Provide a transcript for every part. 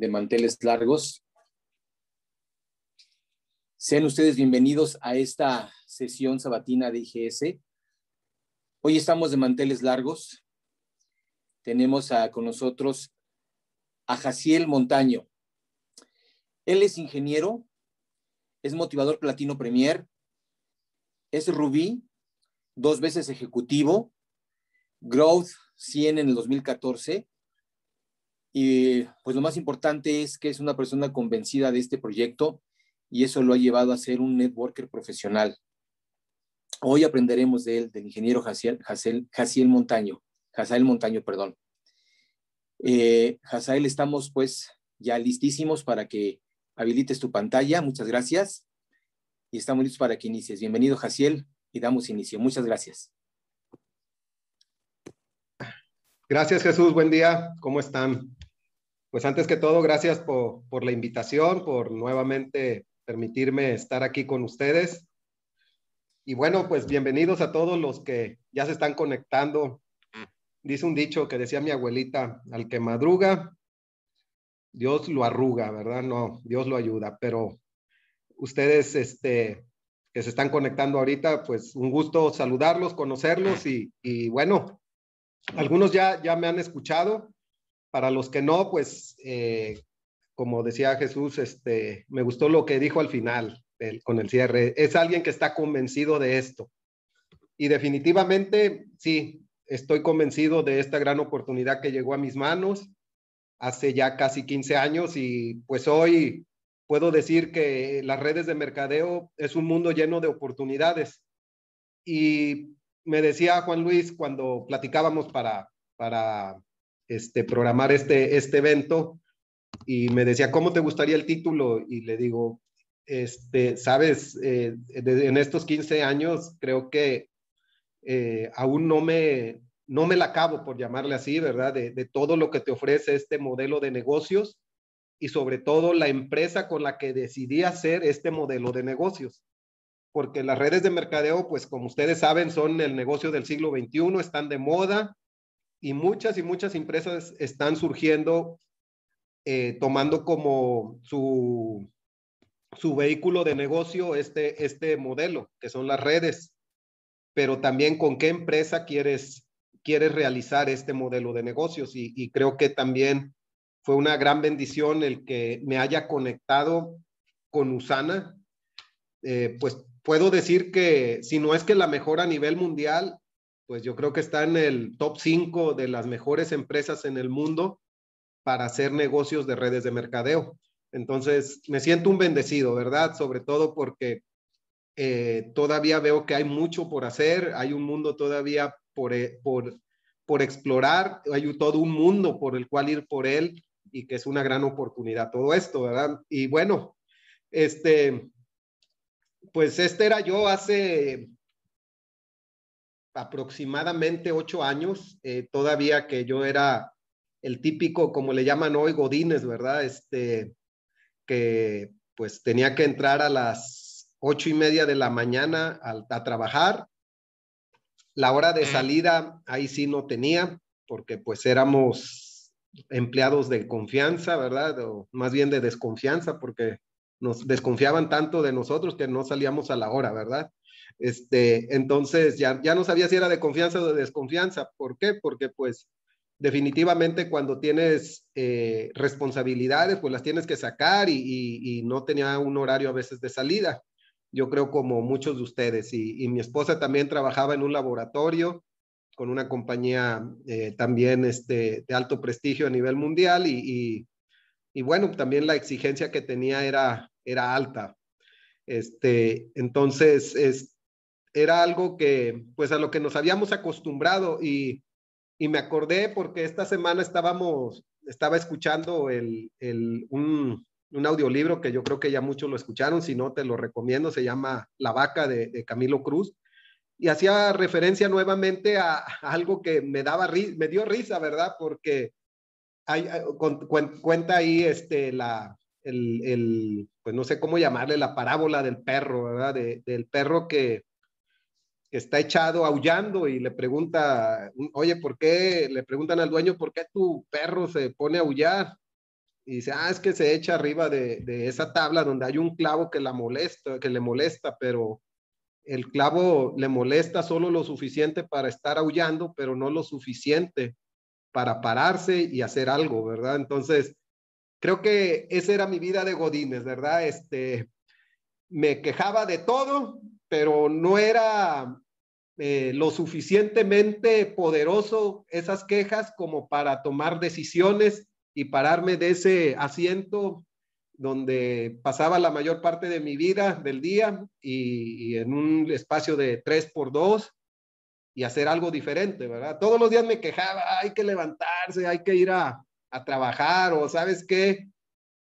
de Manteles Largos. Sean ustedes bienvenidos a esta sesión sabatina de IGS. Hoy estamos de Manteles Largos. Tenemos a, con nosotros a Jaciel Montaño. Él es ingeniero, es motivador platino premier, es Rubí, dos veces ejecutivo, Growth 100 en el 2014. Y pues lo más importante es que es una persona convencida de este proyecto y eso lo ha llevado a ser un networker profesional. Hoy aprenderemos de él, del ingeniero Jaciel, Jaciel, Montaño, Jazael Montaño, perdón. Eh, estamos pues ya listísimos para que habilites tu pantalla. Muchas gracias. Y estamos listos para que inicies. Bienvenido, Jaciel, y damos inicio. Muchas gracias. Gracias, Jesús. Buen día. ¿Cómo están? Pues antes que todo, gracias por, por la invitación, por nuevamente permitirme estar aquí con ustedes. Y bueno, pues bienvenidos a todos los que ya se están conectando. Dice un dicho que decía mi abuelita, al que madruga, Dios lo arruga, ¿verdad? No, Dios lo ayuda, pero ustedes este, que se están conectando ahorita, pues un gusto saludarlos, conocerlos y, y bueno, algunos ya, ya me han escuchado, para los que no, pues eh, como decía Jesús, este, me gustó lo que dijo al final con el cierre. Es alguien que está convencido de esto. Y definitivamente, sí, estoy convencido de esta gran oportunidad que llegó a mis manos hace ya casi 15 años y pues hoy puedo decir que las redes de mercadeo es un mundo lleno de oportunidades. Y me decía Juan Luis cuando platicábamos para, para este, programar este, este evento y me decía, ¿cómo te gustaría el título? Y le digo, este, sabes, eh, en estos 15 años creo que eh, aún no me, no me la acabo, por llamarle así, ¿verdad? De, de, todo lo que te ofrece este modelo de negocios y sobre todo la empresa con la que decidí hacer este modelo de negocios. Porque las redes de mercadeo, pues como ustedes saben, son el negocio del siglo XXI, están de moda y muchas y muchas empresas están surgiendo eh, tomando como su, su vehículo de negocio este, este modelo, que son las redes, pero también con qué empresa quieres, quieres realizar este modelo de negocios. Y, creo que también fue una gran bendición el que me haya conectado con Usana. Eh, pues puedo decir que si no es que la mejor a nivel mundial, pues yo creo que está en el top 5 de las mejores empresas en el mundo para hacer negocios de redes de mercadeo. Entonces, me siento un bendecido, ¿verdad? Sobre todo porque eh, todavía veo que hay mucho por hacer, hay un mundo todavía por, eh, por, por explorar, hay todo un mundo por el cual ir por él y que es una gran oportunidad todo esto, ¿verdad? Y bueno, este, pues este era yo hace aproximadamente ocho años, eh, todavía que yo era el típico, como le llaman hoy, Godines, ¿verdad? Este, que pues tenía que entrar a las ocho y media de la mañana a, trabajar. La hora de salida ahí sí no tenía, porque pues éramos empleados de confianza, ¿verdad? O más bien de desconfianza, porque nos desconfiaban tanto de nosotros que no salíamos a la hora, ¿verdad? Este, entonces ya, ya no sabía si era de confianza o de desconfianza. ¿Por qué? Porque pues definitivamente cuando tienes eh, responsabilidades, pues las tienes que sacar y, no tenía un horario a veces de salida. Yo creo como muchos de ustedes. Y, mi esposa también trabajaba en un laboratorio con una compañía eh, también este, de alto prestigio a nivel mundial y, bueno, también la exigencia que tenía era, era alta. Este, entonces, es, era algo que, pues a lo que nos habíamos acostumbrado y y me acordé porque esta semana estábamos, estaba escuchando el, el, un, un, audiolibro que yo creo que ya muchos lo escucharon, si no te lo recomiendo, se llama La vaca de, Camilo Cruz, y hacía referencia nuevamente a, algo que me daba me dio risa, ¿verdad? Porque cuenta ahí este, la, el, el, pues no sé cómo llamarle, la parábola del perro, ¿verdad? del perro que, está echado aullando y le pregunta, oye, ¿por qué? Le preguntan al dueño, ¿por qué tu perro se pone a aullar? y dice, ah, es que se echa arriba de, esa tabla donde hay un clavo que la molesta, que le molesta, pero el clavo le molesta solo lo suficiente para estar aullando, pero no lo suficiente para pararse y hacer algo, ¿verdad? Entonces, creo que esa era mi vida de Godines, ¿verdad? Este, me quejaba de todo, pero no era eh, lo suficientemente poderoso esas quejas como para tomar decisiones y pararme de ese asiento donde pasaba la mayor parte de mi vida del día y, en un espacio de tres por dos y hacer algo diferente, ¿verdad? Todos los días me quejaba, hay que levantarse, hay que ir a, a trabajar o sabes qué,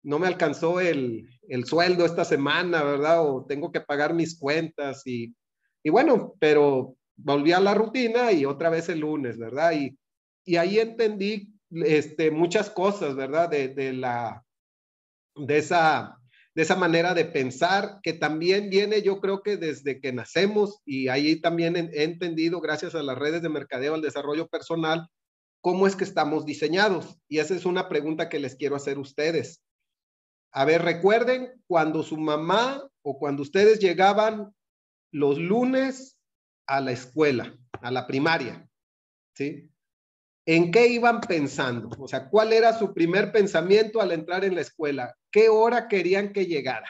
no me alcanzó el, el, sueldo esta semana, ¿verdad? O tengo que pagar mis cuentas y, y bueno, pero volví a la rutina y otra vez el lunes, ¿verdad? Y, y ahí entendí este, muchas cosas, ¿verdad? De, de, la, de, esa, de esa manera de pensar que también viene, yo creo que desde que nacemos y ahí también he entendido, gracias a las redes de mercadeo, al desarrollo personal, cómo es que estamos diseñados. Y esa es una pregunta que les quiero hacer a ustedes. A ver, recuerden cuando su mamá o cuando ustedes llegaban los lunes a la escuela, a la primaria, ¿sí? ¿En qué iban pensando? O sea, ¿cuál era su primer pensamiento al entrar en la escuela? ¿Qué hora querían que llegara?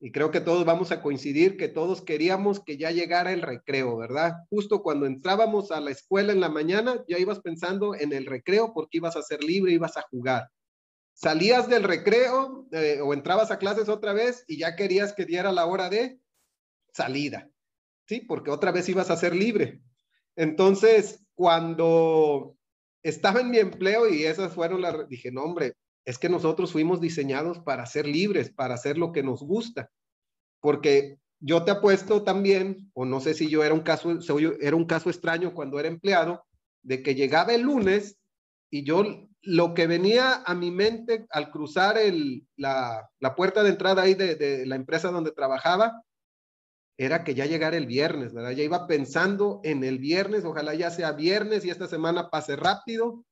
Y creo que todos vamos a coincidir que todos queríamos que ya llegara el recreo, ¿verdad? Justo cuando entrábamos a la escuela en la mañana, ya ibas pensando en el recreo porque ibas a ser libre, ibas a jugar. Salías del recreo eh, o entrabas a clases otra vez y ya querías que diera la hora de salida, ¿sí? Porque otra vez ibas a ser libre. Entonces, cuando estaba en mi empleo y esas fueron las, dije, no, hombre, es que nosotros fuimos diseñados para ser libres, para hacer lo que nos gusta. Porque yo te apuesto también, o no sé si yo era un caso, era un caso extraño cuando era empleado, de que llegaba el lunes y yo lo que venía a mi mente al cruzar la, puerta de entrada ahí de, de, la empresa donde trabajaba era que ya llegara el viernes, ¿verdad? Ya iba pensando en el viernes, ojalá ya sea viernes y esta semana pase rápido.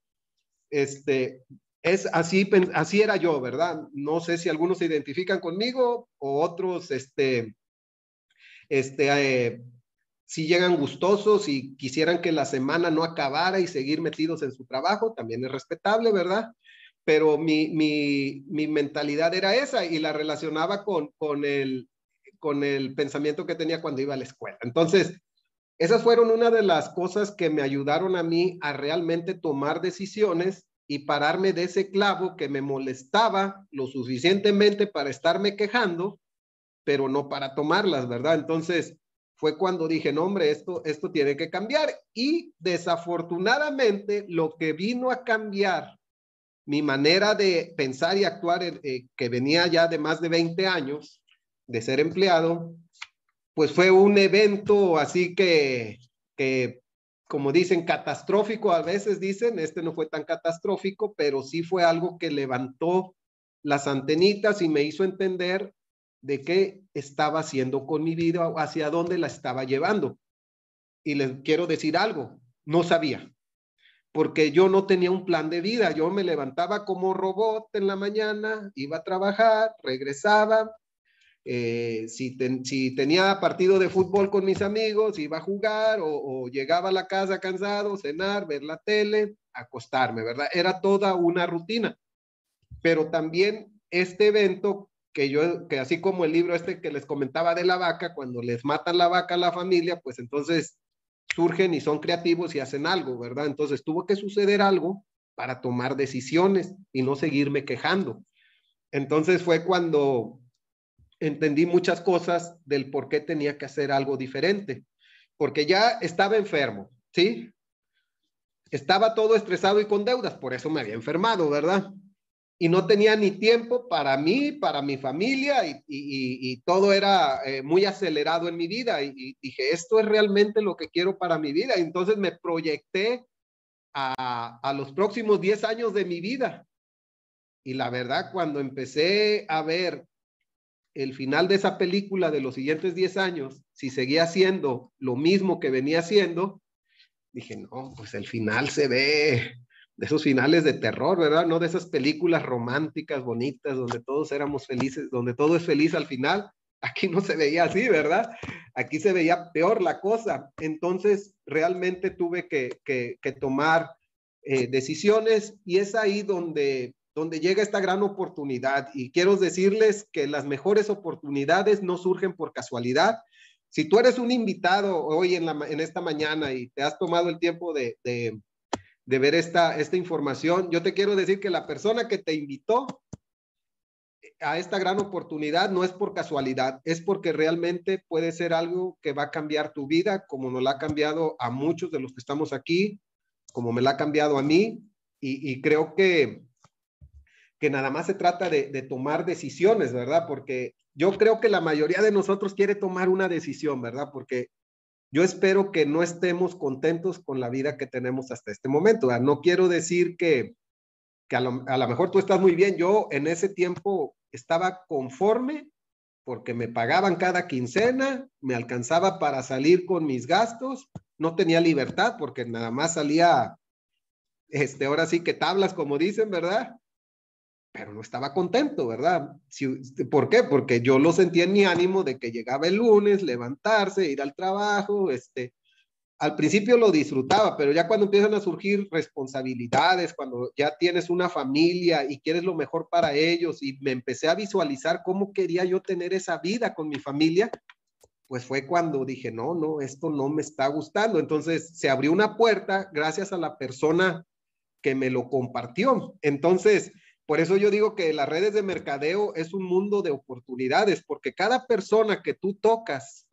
Este, es así, así era yo, ¿verdad? No sé si algunos se identifican conmigo o otros, este, este, eh, si llegan gustosos y quisieran que la semana no acabara y seguir metidos en su trabajo, también es respetable, ¿verdad? Pero mi, mi, mi mentalidad era esa y la relacionaba con, con, el, con el pensamiento que tenía cuando iba a la escuela. Entonces, esas fueron una de las cosas que me ayudaron a mí a realmente tomar decisiones y pararme de ese clavo que me molestaba lo suficientemente para estarme quejando, pero no para tomarlas, ¿verdad? Entonces, fue cuando dije, no, hombre, esto, esto tiene que cambiar. Y desafortunadamente, lo que vino a cambiar mi manera de pensar y actuar, eh, que venía ya de más de 20 años, de ser empleado, pues fue un evento así que, que, como dicen, catastrófico, a veces dicen, este no fue tan catastrófico, pero sí fue algo que levantó las antenitas y me hizo entender de qué estaba haciendo con mi vida, hacia dónde la estaba llevando. Y les quiero decir algo, no sabía, porque yo no tenía un plan de vida, yo me levantaba como robot en la mañana, iba a trabajar, regresaba, eh, si, si, tenía partido de fútbol con mis amigos, iba a jugar o, llegaba a la casa cansado, cenar, ver la tele, acostarme, ¿verdad? Era toda una rutina. Pero también este evento que yo, que así como el libro este que les comentaba de la vaca, cuando les matan la vaca a la familia, pues entonces surgen y son creativos y hacen algo, ¿verdad? Entonces tuvo que suceder algo para tomar decisiones y no seguirme quejando. Entonces fue cuando entendí muchas cosas del por qué tenía que hacer algo diferente, porque ya estaba enfermo, ¿sí? Estaba todo estresado y con deudas, por eso me había enfermado, ¿verdad? Y no tenía ni tiempo para mí, para mi familia, y, todo era eh, muy acelerado en mi vida. Y, dije, esto es realmente lo que quiero para mi vida. Y entonces me proyecté a, a los próximos 10 años de mi vida. Y la verdad, cuando empecé a ver el final de esa película de los siguientes 10 años, si seguía haciendo lo mismo que venía haciendo, dije, no, pues el final se ve de esos finales de terror, ¿verdad? No de esas películas románticas, bonitas, donde todos éramos felices, donde todo es feliz al final. Aquí no se veía así, ¿verdad? Aquí se veía peor la cosa. Entonces, realmente tuve que, que, tomar eh, decisiones y es ahí donde, donde llega esta gran oportunidad. Y quiero decirles que las mejores oportunidades no surgen por casualidad. Si tú eres un invitado hoy en, la, en esta mañana y te has tomado el tiempo de, de, de ver esta, esta información, yo te quiero decir que la persona que te invitó a esta gran oportunidad no es por casualidad, es porque realmente puede ser algo que va a cambiar tu vida, como nos la ha cambiado a muchos de los que estamos aquí, como me la ha cambiado a mí, y, creo que, que nada más se trata de, de, tomar decisiones, ¿verdad? Porque yo creo que la mayoría de nosotros quiere tomar una decisión, ¿verdad? Porque yo espero que no estemos contentos con la vida que tenemos hasta este momento. No quiero decir que, que a lo, a lo mejor tú estás muy bien. Yo en ese tiempo estaba conforme porque me pagaban cada quincena, me alcanzaba para salir con mis gastos, no tenía libertad porque nada más salía, este, ahora sí que tablas, como dicen, ¿verdad? Pero no estaba contento, ¿verdad? ¿Por qué? Porque yo lo sentía en mi ánimo de que llegaba el lunes, levantarse, ir al trabajo, este, al principio lo disfrutaba, pero ya cuando empiezan a surgir responsabilidades, cuando ya tienes una familia y quieres lo mejor para ellos y me empecé a visualizar cómo quería yo tener esa vida con mi familia, pues fue cuando dije, no, no, esto no me está gustando. Entonces se abrió una puerta gracias a la persona que me lo compartió. Entonces, por eso yo digo que las redes de mercadeo es un mundo de oportunidades, porque cada persona que tú tocas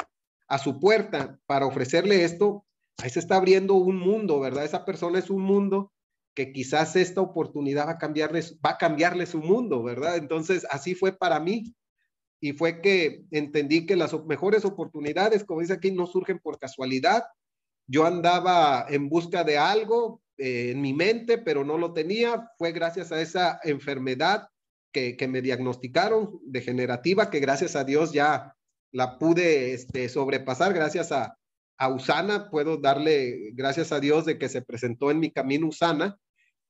a su puerta para ofrecerle esto, ahí se está abriendo un mundo, ¿verdad? Esa persona es un mundo que quizás esta oportunidad va a cambiarle, va a cambiarle su mundo, ¿verdad? Entonces, así fue para mí. Y fue que entendí que las mejores oportunidades, como dice aquí, no surgen por casualidad. Yo andaba en busca de algo eh, en mi mente, pero no lo tenía. Fue gracias a esa enfermedad que, me diagnosticaron degenerativa, que gracias a Dios ya la pude este, sobrepasar gracias a, a Usana, puedo darle gracias a Dios de que se presentó en mi camino Usana,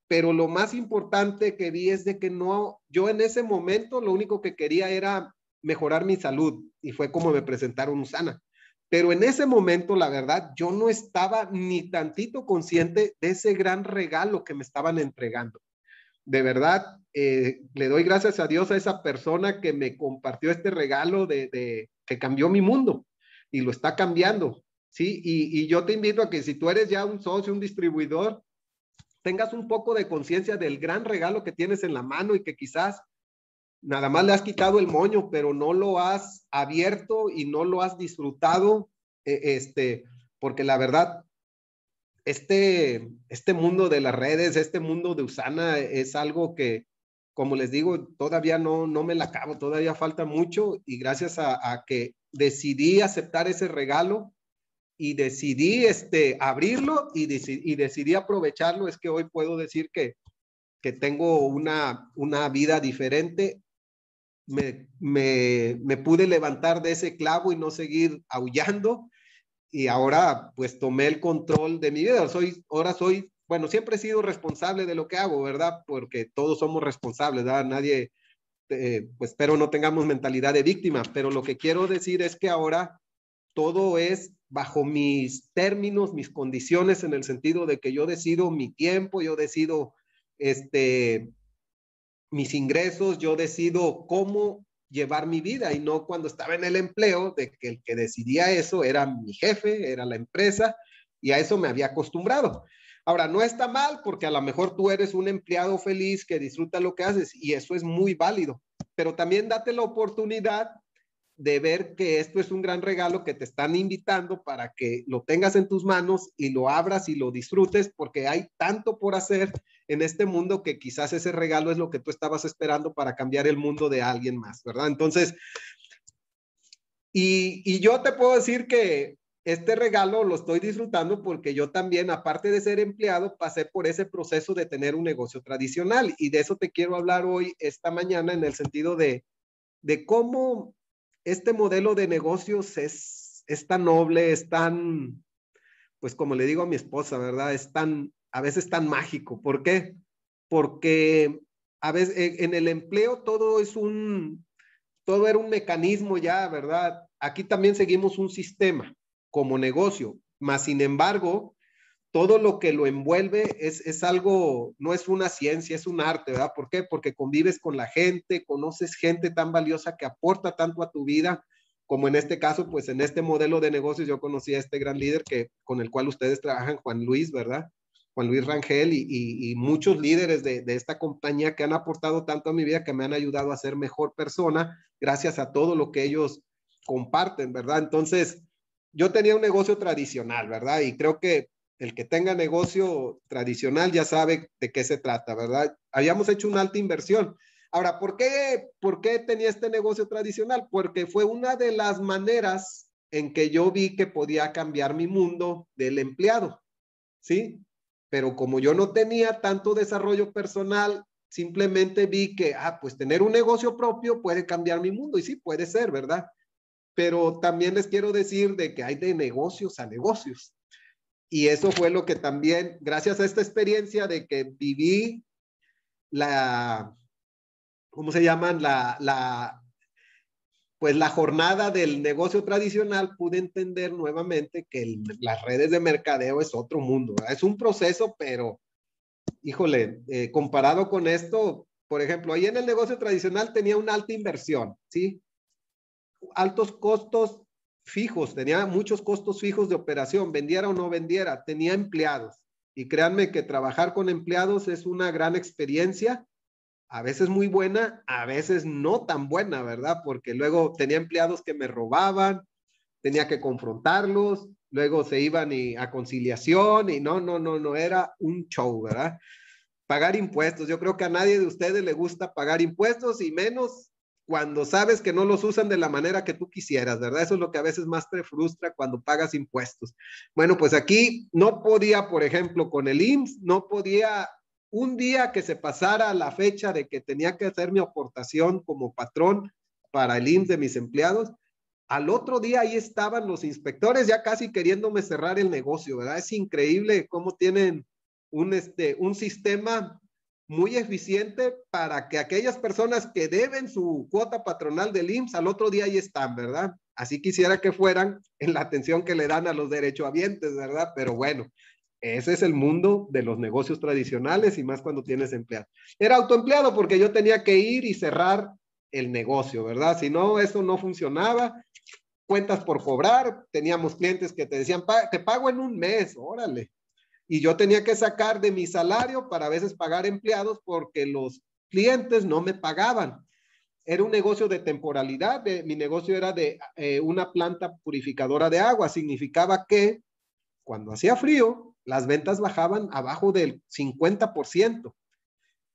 pero lo más importante que vi es de que no, yo en ese momento lo único que quería era mejorar mi salud y fue como me presentaron Usana. Pero en ese momento, la verdad, yo no estaba ni tantito consciente de ese gran regalo que me estaban entregando. De verdad, eh, le doy gracias a Dios a esa persona que me compartió este regalo de, que cambió mi mundo y lo está cambiando. ¿sí? Y, yo te invito a que si tú eres ya un socio, un distribuidor, tengas un poco de conciencia del gran regalo que tienes en la mano y que quizás nada más le has quitado el moño, pero no lo has abierto y no lo has disfrutado, e, este, porque la verdad, este, este mundo de las redes, este mundo de Usana es algo que, como les digo, todavía no, no me la acabo, todavía falta mucho y gracias a, que decidí aceptar ese regalo, y decidí este, abrirlo y, y, decidí aprovecharlo, es que hoy puedo decir que, que tengo una, una vida diferente. Me, me, pude levantar de ese clavo y no seguir aullando. Y ahora pues tomé el control de mi vida. Soy, ahora soy, bueno, siempre he sido responsable de lo que hago, ¿verdad? Porque todos somos responsables, ¿verdad? Nadie, eh, pues espero no tengamos mentalidad de víctima, pero lo que quiero decir es que ahora todo es bajo mis términos, mis condiciones, en el sentido de que yo decido mi tiempo, yo decido este, mis ingresos, yo decido cómo llevar mi vida y no cuando estaba en el empleo, de que el que decidía eso era mi jefe, era la empresa y a eso me había acostumbrado. Ahora, no está mal porque a lo mejor tú eres un empleado feliz que disfruta lo que haces y eso es muy válido, pero también date la oportunidad de ver que esto es un gran regalo que te están invitando para que lo tengas en tus manos y lo abras y lo disfrutes, porque hay tanto por hacer en este mundo que quizás ese regalo es lo que tú estabas esperando para cambiar el mundo de alguien más, ¿verdad? Entonces, y, y yo te puedo decir que este regalo lo estoy disfrutando porque yo también, aparte de ser empleado, pasé por ese proceso de tener un negocio tradicional y de eso te quiero hablar hoy, esta mañana, en el sentido de, de cómo este modelo de negocios es, es tan noble, es tan, pues como le digo a mi esposa, ¿verdad? Es tan a veces tan mágico. ¿Por qué? Porque a veces en el empleo todo es un, todo era un mecanismo ya, ¿verdad? Aquí también seguimos un sistema como negocio, más sin embargo, todo lo que lo envuelve es, es, algo, no es una ciencia, es un arte, ¿verdad? ¿Por qué? Porque convives con la gente, conoces gente tan valiosa que aporta tanto a tu vida, como en este caso, pues en este modelo de negocios yo conocí a este gran líder que, con el cual ustedes trabajan, Juan Luis, ¿verdad? Juan Luis Rangel y, muchos líderes de, de, esta compañía que han aportado tanto a mi vida, que me han ayudado a ser mejor persona, gracias a todo lo que ellos comparten, ¿verdad? Entonces, yo tenía un negocio tradicional, ¿verdad? Y creo que el que tenga negocio tradicional ya sabe de qué se trata, ¿verdad? Habíamos hecho una alta inversión. Ahora, ¿por qué, ¿por qué tenía este negocio tradicional? Porque fue una de las maneras en que yo vi que podía cambiar mi mundo del empleado, ¿sí? Pero como yo no tenía tanto desarrollo personal, simplemente vi que, ah, pues tener un negocio propio puede cambiar mi mundo. Y sí, puede ser, ¿verdad? Pero también les quiero decir de que hay de negocios a negocios. Y eso fue lo que también, gracias a esta experiencia de que viví la, ¿cómo se llaman? La, la, pues la jornada del negocio tradicional, pude entender nuevamente que las redes de mercadeo es otro mundo. Es un proceso, pero, híjole, eh, comparado con esto, por ejemplo, ahí en el negocio tradicional tenía una alta inversión, ¿sí? Altos costos fijos, tenía muchos costos fijos de operación, vendiera o no vendiera, tenía empleados. Y créanme que trabajar con empleados es una gran experiencia, a veces muy buena, a veces no tan buena, ¿verdad? Porque luego tenía empleados que me robaban, tenía que confrontarlos, luego se iban a conciliación y no, no, no, no, era un show, ¿verdad? Pagar impuestos, yo creo que a nadie de ustedes le gusta pagar impuestos y menos cuando sabes que no los usan de la manera que tú quisieras, ¿verdad? Eso es lo que a veces más te frustra cuando pagas impuestos. Bueno, pues aquí no podía, por ejemplo, con el IMSS, no podía un día que se pasara la fecha de que tenía que hacer mi aportación como patrón para el IMSS de mis empleados, al otro día ahí estaban los inspectores ya casi queriéndome cerrar el negocio, ¿verdad? Es increíble cómo tienen un, este, un sistema muy eficiente para que aquellas personas que deben su cuota patronal del IMSS al otro día ahí están, ¿verdad? Así quisiera que fueran en la atención que le dan a los derechohabientes, ¿verdad? Pero bueno, ese es el mundo de los negocios tradicionales y más cuando tienes empleado. Era autoempleado porque yo tenía que ir y cerrar el negocio, ¿verdad? Si no, eso no funcionaba. Cuentas por cobrar, teníamos clientes que te decían, te pago en un mes, órale, y yo tenía que sacar de mi salario para a veces pagar empleados porque los clientes no me pagaban. Era un negocio de temporalidad, mi negocio era de eh, una planta purificadora de agua, significaba que cuando hacía frío, las ventas bajaban abajo del 50%.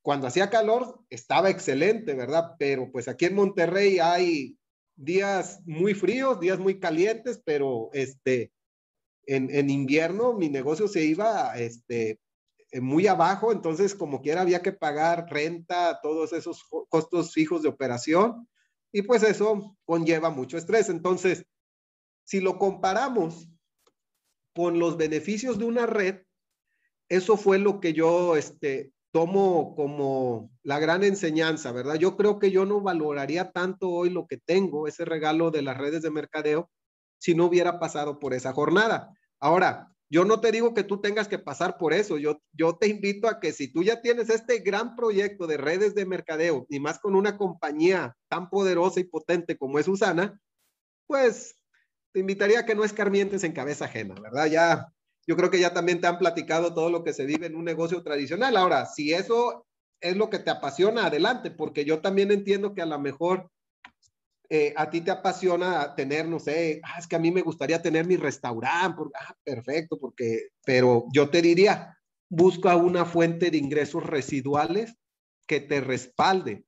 Cuando hacía calor, estaba excelente, ¿verdad? Pero pues aquí en Monterrey hay días muy fríos, días muy calientes, pero este, en, invierno mi negocio se iba este, muy abajo, entonces como quiera había que pagar renta, todos esos costos fijos de operación y pues eso conlleva mucho estrés. Entonces, si lo comparamos con los beneficios de una red, eso fue lo que yo este, tomo como la gran enseñanza, ¿verdad? Yo creo que yo no valoraría tanto hoy lo que tengo, ese regalo de las redes de mercadeo, si no hubiera pasado por esa jornada. Ahora, yo no te digo que tú tengas que pasar por eso. Yo, yo te invito a que si tú ya tienes este gran proyecto de redes de mercadeo y más con una compañía tan poderosa y potente como es Usana, pues te invitaría a que no escarmientes en cabeza ajena, ¿verdad? Ya, yo creo que ya también te han platicado todo lo que se vive en un negocio tradicional. Ahora, si eso es lo que te apasiona, adelante, porque yo también entiendo que a lo mejor eh, a ti te apasiona tener, no sé, ah, es que a mí me gustaría tener mi restaurante, ah, perfecto, porque, pero yo te diría, busca una fuente de ingresos residuales que te respalde.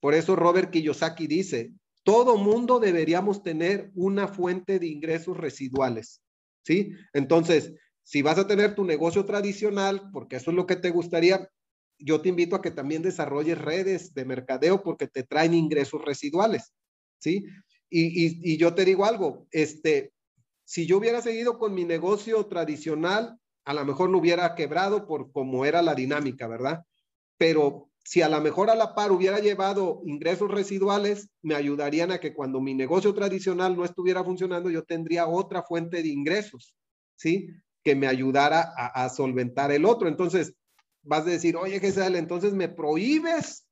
Por eso Robert Kiyosaki dice, todo mundo deberíamos tener una fuente de ingresos residuales, ¿sí? Entonces, si vas a tener tu negocio tradicional, porque eso es lo que te gustaría, yo te invito a que también desarrolles redes de mercadeo porque te traen ingresos residuales. ¿sí? Y, yo te digo algo, este, si yo hubiera seguido con mi negocio tradicional, a lo mejor no hubiera quebrado por cómo era la dinámica, ¿verdad? Pero si a lo mejor a la par hubiera llevado ingresos residuales, me ayudarían a que cuando mi negocio tradicional no estuviera funcionando, yo tendría otra fuente de ingresos, ¿sí? Que me ayudara a, solventar el otro. Entonces, vas a decir, oye, Giselle, entonces me prohíbes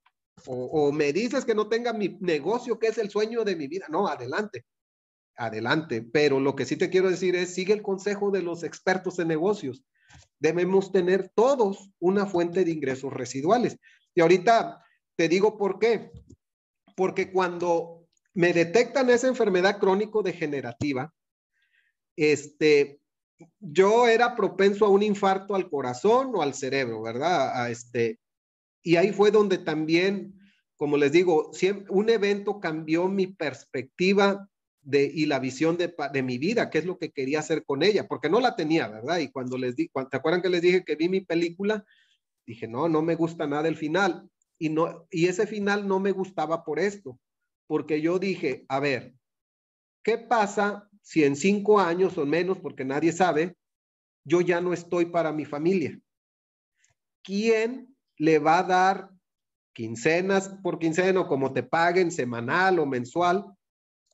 o, me dices que no tenga mi negocio, que es el sueño de mi vida. No, adelante, adelante. Pero lo que sí te quiero decir es, sigue el consejo de los expertos en negocios. Debemos tener todos una fuente de ingresos residuales. Y ahorita te digo por qué. Porque cuando me detectan esa enfermedad crónico-degenerativa, este, yo era propenso a un infarto al corazón o al cerebro, ¿verdad? A este, y ahí fue donde también, como les digo, un evento cambió mi perspectiva de, y la visión de, mi vida, qué es lo que quería hacer con ella, porque no la tenía, ¿verdad? Y cuando les di, ¿te acuerdan que les dije que vi mi película? Dije, no, no me gusta nada el final. Y, no, y ese final no me gustaba por esto, porque yo dije, a ver, ¿qué pasa si en cinco años o menos, porque nadie sabe, yo ya no estoy para mi familia? ¿Quién le va a dar quincenas por quincena o como te paguen semanal o mensual?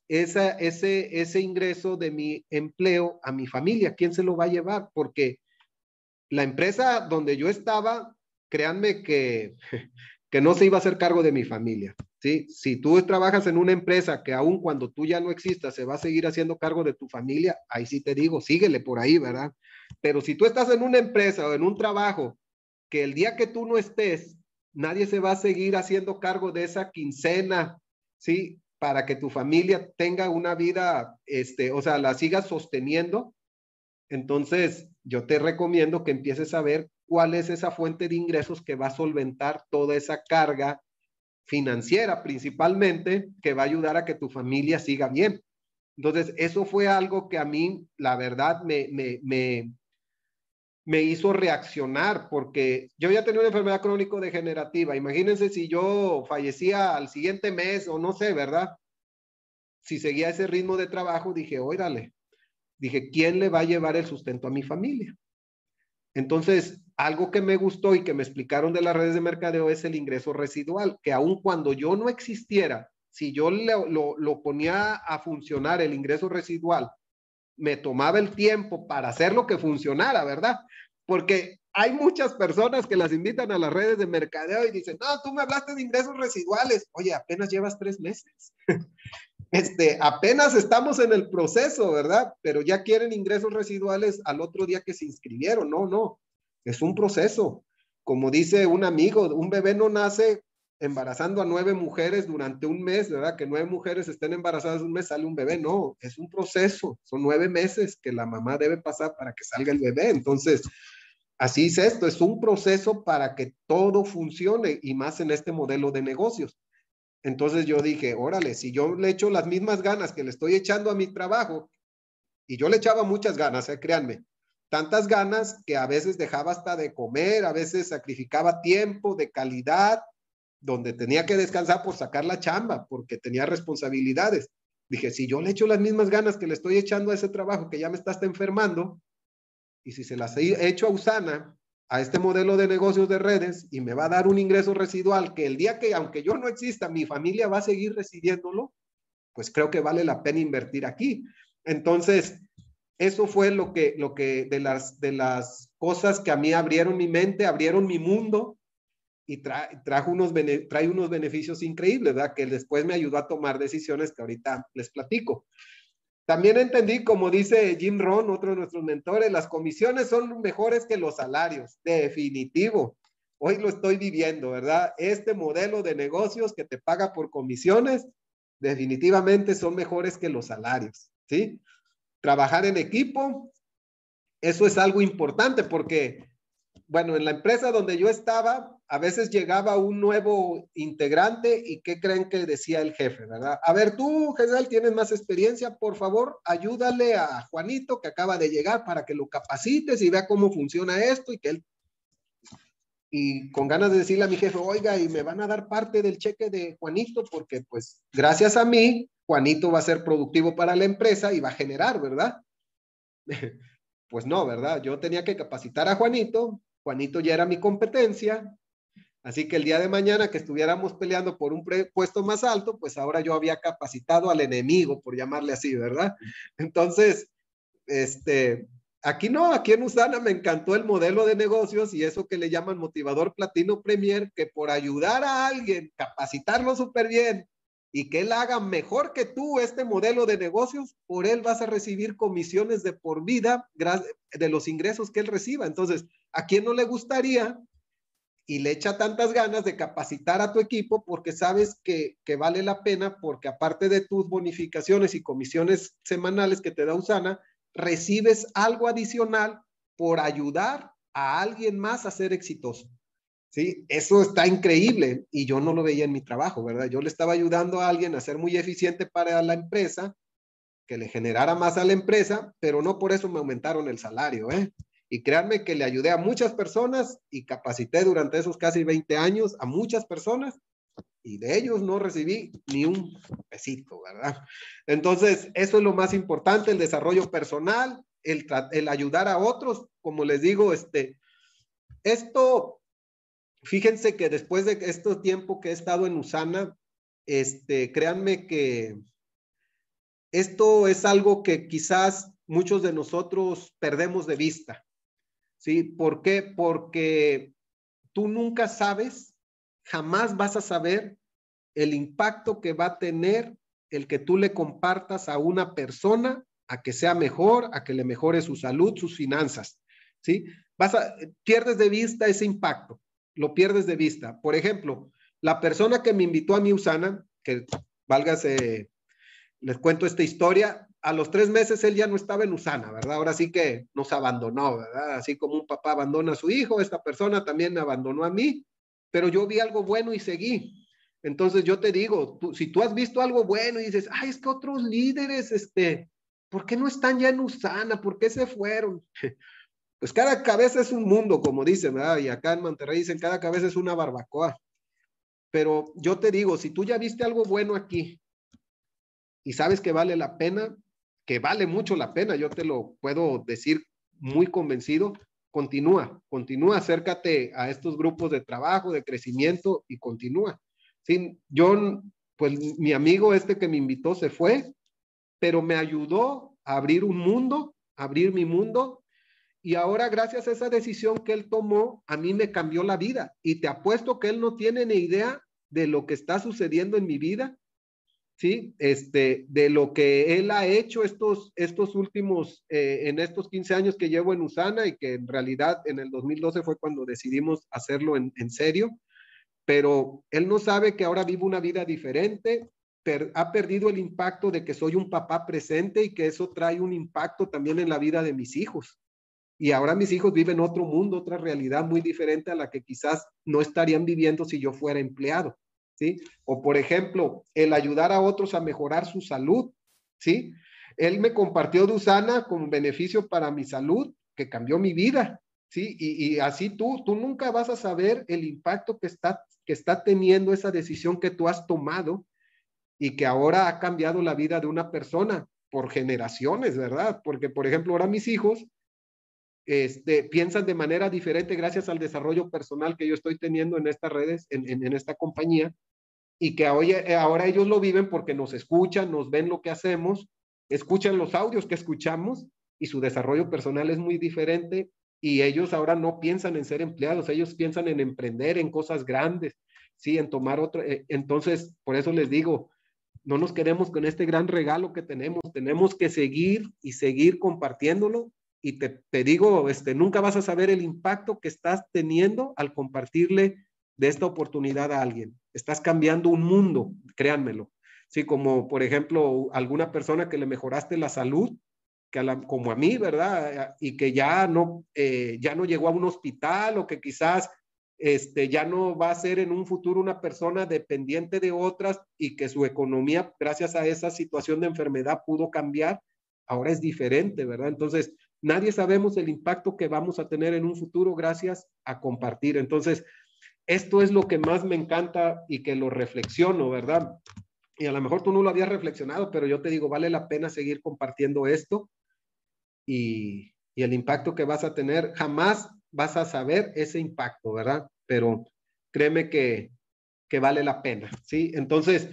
Esa, ese, ese ingreso de mi empleo a mi familia, ¿quién se lo va a llevar? Porque la empresa donde yo estaba créanme que, que no se iba a hacer cargo de mi familia. ¿sí? Si tú trabajas en una empresa que aun cuando tú ya no existas se va a seguir haciendo cargo de tu familia, ahí sí te digo, síguele por ahí, ¿verdad? Pero si tú estás en una empresa o en un trabajo que el día que tú no estés, nadie se va a seguir haciendo cargo de esa quincena, ¿sí? Para que tu familia tenga una vida, este, o sea, la sigas sosteniendo. Entonces, yo te recomiendo que empieces a ver cuál es esa fuente de ingresos que va a solventar toda esa carga financiera principalmente, que va a ayudar a que tu familia siga bien. Entonces, eso fue algo que a mí, la verdad, me, me, me, me hizo reaccionar porque yo ya tenía una enfermedad crónico-degenerativa. Imagínense si yo fallecía al siguiente mes o no sé, ¿verdad? Si seguía ese ritmo de trabajo, dije, órale, dije, ¿quién le va a llevar el sustento a mi familia? Entonces, algo que me gustó y que me explicaron de las redes de mercadeo es el ingreso residual, que aun cuando yo no existiera, si yo lo, ponía a funcionar el ingreso residual, me tomaba el tiempo para hacer lo que funcionara, ¿verdad? Porque hay muchas personas que las invitan a las redes de mercadeo y dicen, no, tú me hablaste de ingresos residuales. Oye, apenas llevas tres meses. este, apenas estamos en el proceso, ¿verdad? Pero ya quieren ingresos residuales al otro día que se inscribieron. No, no. Es un proceso. Como dice un amigo, un bebé no nace embarazando a nueve mujeres durante un mes, ¿verdad? Que nueve mujeres estén embarazadas un mes, sale un bebé. No, es un proceso. Son nueve meses que la mamá debe pasar para que salga el bebé. Entonces, así es esto. Es un proceso para que todo funcione y más en este modelo de negocios. Entonces yo dije, órale, si yo le echo las mismas ganas que le estoy echando a mi trabajo, y yo le echaba muchas ganas, eh, créanme, tantas ganas que a veces dejaba hasta de comer, a veces sacrificaba tiempo de calidad, donde tenía que descansar por sacar la chamba, porque tenía responsabilidades. Dije, si yo le echo las mismas ganas que le estoy echando a ese trabajo que ya me está hasta enfermando, y si se las he hecho a Usana, a este modelo de negocios de redes, y me va a dar un ingreso residual que el día que, aunque yo no exista, mi familia va a seguir recibiéndolo, pues creo que vale la pena invertir aquí. Entonces, eso fue lo que, lo que de las, de las cosas que a mí abrieron mi mente, abrieron mi mundo y trajo unos, trae unos beneficios increíbles, ¿verdad? Que después me ayudó a tomar decisiones que ahorita les platico. También entendí, como dice Jim Ron, otro de nuestros mentores, las comisiones son mejores que los salarios, definitivo. Hoy lo estoy viviendo, ¿verdad? Este modelo de negocios que te paga por comisiones, definitivamente son mejores que los salarios, ¿sí? Trabajar en equipo, eso es algo importante porque, bueno, en la empresa donde yo estaba, a veces llegaba un nuevo integrante y ¿qué creen que decía el jefe, verdad? A ver, tú, general, tienes más experiencia, por favor, ayúdale a Juanito que acaba de llegar para que lo capacites y vea cómo funciona esto y que él y con ganas de decirle a mi jefe, oiga, y me van a dar parte del cheque de Juanito porque pues gracias a mí Juanito va a ser productivo para la empresa y va a generar, ¿verdad? Pues no, ¿verdad? Yo tenía que capacitar a Juanito, Juanito ya era mi competencia, así que el día de mañana que estuviéramos peleando por un puesto más alto, pues ahora yo había capacitado al enemigo, por llamarle así, ¿verdad? Entonces, este, aquí no, aquí en Usana me encantó el modelo de negocios y eso que le llaman motivador platino premier, que por ayudar a alguien, capacitarlo súper bien y que él haga mejor que tú este modelo de negocios, por él vas a recibir comisiones de por vida de los ingresos que él reciba. Entonces, ¿a quién no le gustaría y le echa tantas ganas de capacitar a tu equipo porque sabes que, que, vale la pena porque aparte de tus bonificaciones y comisiones semanales que te da Usana, recibes algo adicional por ayudar a alguien más a ser exitoso. ¿Sí? Eso está increíble y yo no lo veía en mi trabajo, ¿verdad? Yo le estaba ayudando a alguien a ser muy eficiente para la empresa, que le generara más a la empresa, pero no por eso me aumentaron el salario, ¿eh? Y créanme que le ayudé a muchas personas y capacité durante esos casi 20 años a muchas personas y de ellos no recibí ni un pesito, ¿verdad? Entonces, eso es lo más importante, el desarrollo personal, el, el ayudar a otros, como les digo, este, esto Fíjense que después de este tiempo que he estado en Usana, este, créanme que esto es algo que quizás muchos de nosotros perdemos de vista. ¿Sí? ¿Por qué? Porque tú nunca sabes, jamás vas a saber el impacto que va a tener el que tú le compartas a una persona a que sea mejor, a que le mejore su salud, sus finanzas. ¿Sí? Vas a, pierdes de vista ese impacto lo pierdes de vista. Por ejemplo, la persona que me invitó a mi Usana, que válgase, les cuento esta historia, a los tres meses él ya no estaba en Usana, ¿verdad? Ahora sí que nos abandonó, ¿verdad? Así como un papá abandona a su hijo, esta persona también me abandonó a mí, pero yo vi algo bueno y seguí. Entonces yo te digo, si tú has visto algo bueno y dices, ay, es que otros líderes, este, ¿por qué no están ya en Usana? ¿Por qué se fueron? Pues cada cabeza es un mundo, como dicen, ¿verdad? Y acá en Monterrey dicen, cada cabeza es una barbacoa. Pero yo te digo, si tú ya viste algo bueno aquí y sabes que vale la pena, que vale mucho la pena, yo te lo puedo decir muy convencido, continúa, continúa, acércate a estos grupos de trabajo, de crecimiento y continúa. Sí, yo, pues mi amigo este que me invitó se fue, pero me ayudó a abrir un mundo, abrir mi mundo y ahora, gracias a esa decisión que él tomó, a mí me cambió la vida. Y te apuesto que él no tiene ni idea de lo que está sucediendo en mi vida, ¿sí? Este, de lo que él ha hecho estos, estos últimos, eh, en estos 15 años que llevo en Usana y que en realidad en el 2012 fue cuando decidimos hacerlo en, en serio. Pero él no sabe que ahora vivo una vida diferente, ha perdido el impacto de que soy un papá presente y que eso trae un impacto también en la vida de mis hijos. Y ahora mis hijos viven otro mundo, otra realidad muy diferente a la que quizás no estarían viviendo si yo fuera empleado, ¿sí? O por ejemplo, el ayudar a otros a mejorar su salud, ¿sí? Él me compartió de Usana como beneficio para mi salud, que cambió mi vida, ¿sí? Y, así tú, tú nunca vas a saber el impacto que está, que está teniendo esa decisión que tú has tomado y que ahora ha cambiado la vida de una persona por generaciones, ¿verdad? Porque, por ejemplo, ahora mis hijos este, piensan de manera diferente gracias al desarrollo personal que yo estoy teniendo en estas redes, en, esta compañía, y que hoy, eh, ahora ellos lo viven porque nos escuchan, nos ven lo que hacemos, escuchan los audios que escuchamos y su desarrollo personal es muy diferente y ellos ahora no piensan en ser empleados, ellos piensan en emprender en cosas grandes, sí, en tomar otro. Eh, entonces, por eso les digo, no nos quedemos con este gran regalo que tenemos, tenemos que seguir y seguir compartiéndolo y te, digo, este, nunca vas a saber el impacto que estás teniendo al compartirle de esta oportunidad a alguien. Estás cambiando un mundo, créanmelo. Sí, como por ejemplo, alguna persona que le mejoraste la salud, que como a mí, ¿verdad? Y que ya no, eh, ya no llegó a un hospital o que quizás este, ya no va a ser en un futuro una persona dependiente de otras y que su economía, gracias a esa situación de enfermedad, pudo cambiar, ahora es diferente, ¿verdad? Entonces, Nadie sabemos el impacto que vamos a tener en un futuro gracias a compartir. Entonces, esto es lo que más me encanta y que lo reflexiono, ¿verdad? Y a lo mejor tú no lo habías reflexionado, pero yo te digo, vale la pena seguir compartiendo esto y, el impacto que vas a tener, jamás vas a saber ese impacto, ¿verdad? Pero créeme que, que vale la pena, ¿sí? Entonces,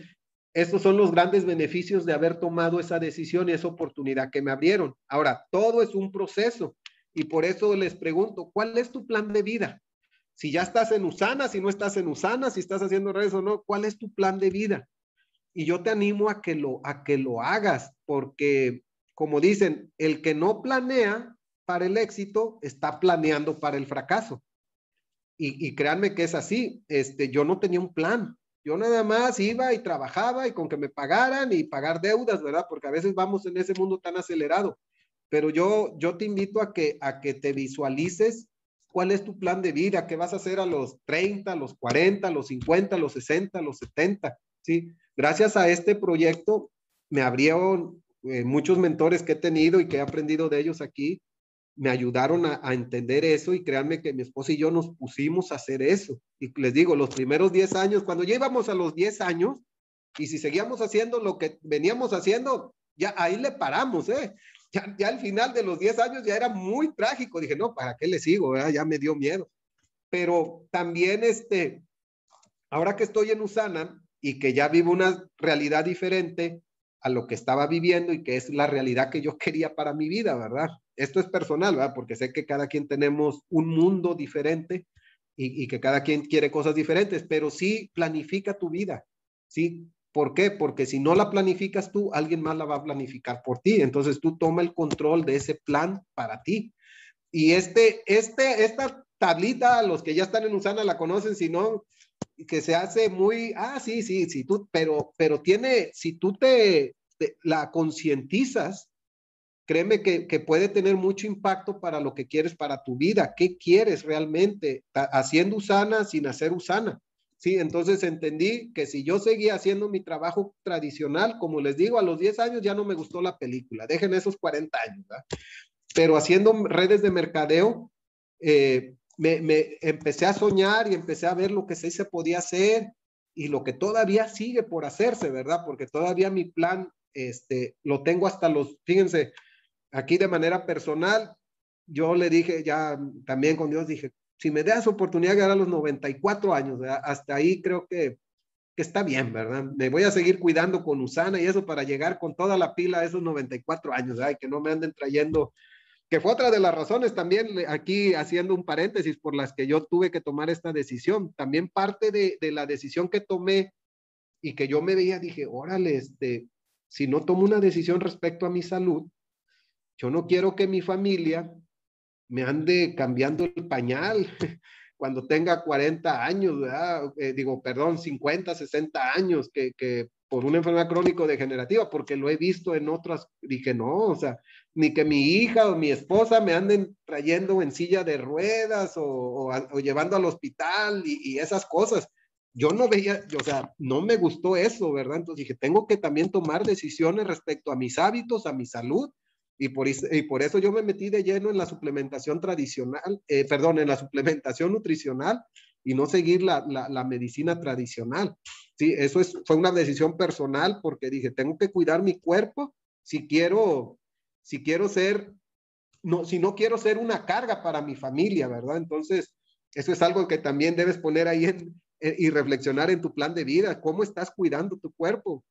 estos son los grandes beneficios de haber tomado esa decisión y esa oportunidad que me abrieron. Ahora, todo es un proceso y por eso les pregunto, ¿cuál es tu plan de vida? Si ya estás en Usana, si no estás en Usana, si estás haciendo redes o no, ¿cuál es tu plan de vida? Y yo te animo a que lo, a que lo hagas, porque como dicen, el que no planea para el éxito está planeando para el fracaso. Y, créanme que es así. Este, yo no tenía un plan. Yo nada más iba y trabajaba y con que me pagaran y pagar deudas, ¿verdad? Porque a veces vamos en ese mundo tan acelerado. Pero yo, yo te invito a que, a que te visualices cuál es tu plan de vida, qué vas a hacer a los 30, a los 40, a los 50, a los 60, a los 70, ¿sí? Gracias a este proyecto me abrieron eh, muchos mentores que he tenido y que he aprendido de ellos aquí, me ayudaron a, entender eso y créanme que mi esposa y yo nos pusimos a hacer eso. Y les digo, los primeros 10 años, cuando ya íbamos a los 10 años, y si seguíamos haciendo lo que veníamos haciendo, ya ahí le paramos, ¿eh? Ya, ya al final de los 10 años ya era muy trágico. Dije, no, ¿para qué le sigo? Ya me dio miedo. Pero también, este, ahora que estoy en Usana, y que ya vivo una realidad diferente a lo que estaba viviendo y que es la realidad que yo quería para mi vida, ¿verdad? Esto es personal, ¿verdad? Porque sé que cada quien tenemos un mundo diferente y, que cada quien quiere cosas diferentes, pero sí planifica tu vida, ¿sí? ¿Por qué? Porque si no la planificas tú, alguien más la va a planificar por ti. Entonces tú toma el control de ese plan para ti. Y este, este, esta tablita, los que ya están en Usana la conocen, si no, que se hace muy, ah, sí, sí, sí, tú, pero, pero tiene, si tú te, la concientizas, créeme que, que, puede tener mucho impacto para lo que quieres para tu vida. ¿Qué quieres realmente? Haciendo usana sin hacer usana. Sí, entonces entendí que si yo seguía haciendo mi trabajo tradicional, como les digo, a los 10 años ya no me gustó la película, dejen esos 40 años, ¿verdad? Pero haciendo redes de mercadeo, eh, me, empecé a soñar y empecé a ver lo que se podía hacer y lo que todavía sigue por hacerse, ¿verdad? Porque todavía mi plan, este, lo tengo hasta los, fíjense, aquí de manera personal, yo le dije ya también con Dios, dije, si me das oportunidad de llegar a los 94 años, hasta ahí creo que, que, está bien, ¿verdad? Me voy a seguir cuidando con Usana y eso para llegar con toda la pila a esos 94 años, ¿verdad? Y que no me anden trayendo que fue otra de las razones también, aquí haciendo un paréntesis por las que yo tuve que tomar esta decisión. También parte de, la decisión que tomé y que yo me veía, dije, órale, este, si no tomo una decisión respecto a mi salud, yo no quiero que mi familia me ande cambiando el pañal cuando tenga 40 años, eh, digo, perdón, 50, 60 años, que, que por una enfermedad crónico-degenerativa, porque lo he visto en otras, dije, no, o sea, ni que mi hija o mi esposa me anden trayendo en silla de ruedas o, llevando al hospital y, esas cosas. Yo no veía, o sea, no me gustó eso, ¿verdad? Entonces dije, tengo que también tomar decisiones respecto a mis hábitos, a mi salud, y por, y por eso yo me metí de lleno en la suplementación tradicional, eh, perdón, en la suplementación nutricional y no seguir la, la, medicina tradicional. Sí, eso es, fue una decisión personal porque dije, tengo que cuidar mi cuerpo si quiero si quiero ser, no, si no quiero ser una carga para mi familia, ¿verdad? Entonces, eso es algo que también debes poner ahí eh, y reflexionar en tu plan de vida, cómo estás cuidando tu cuerpo.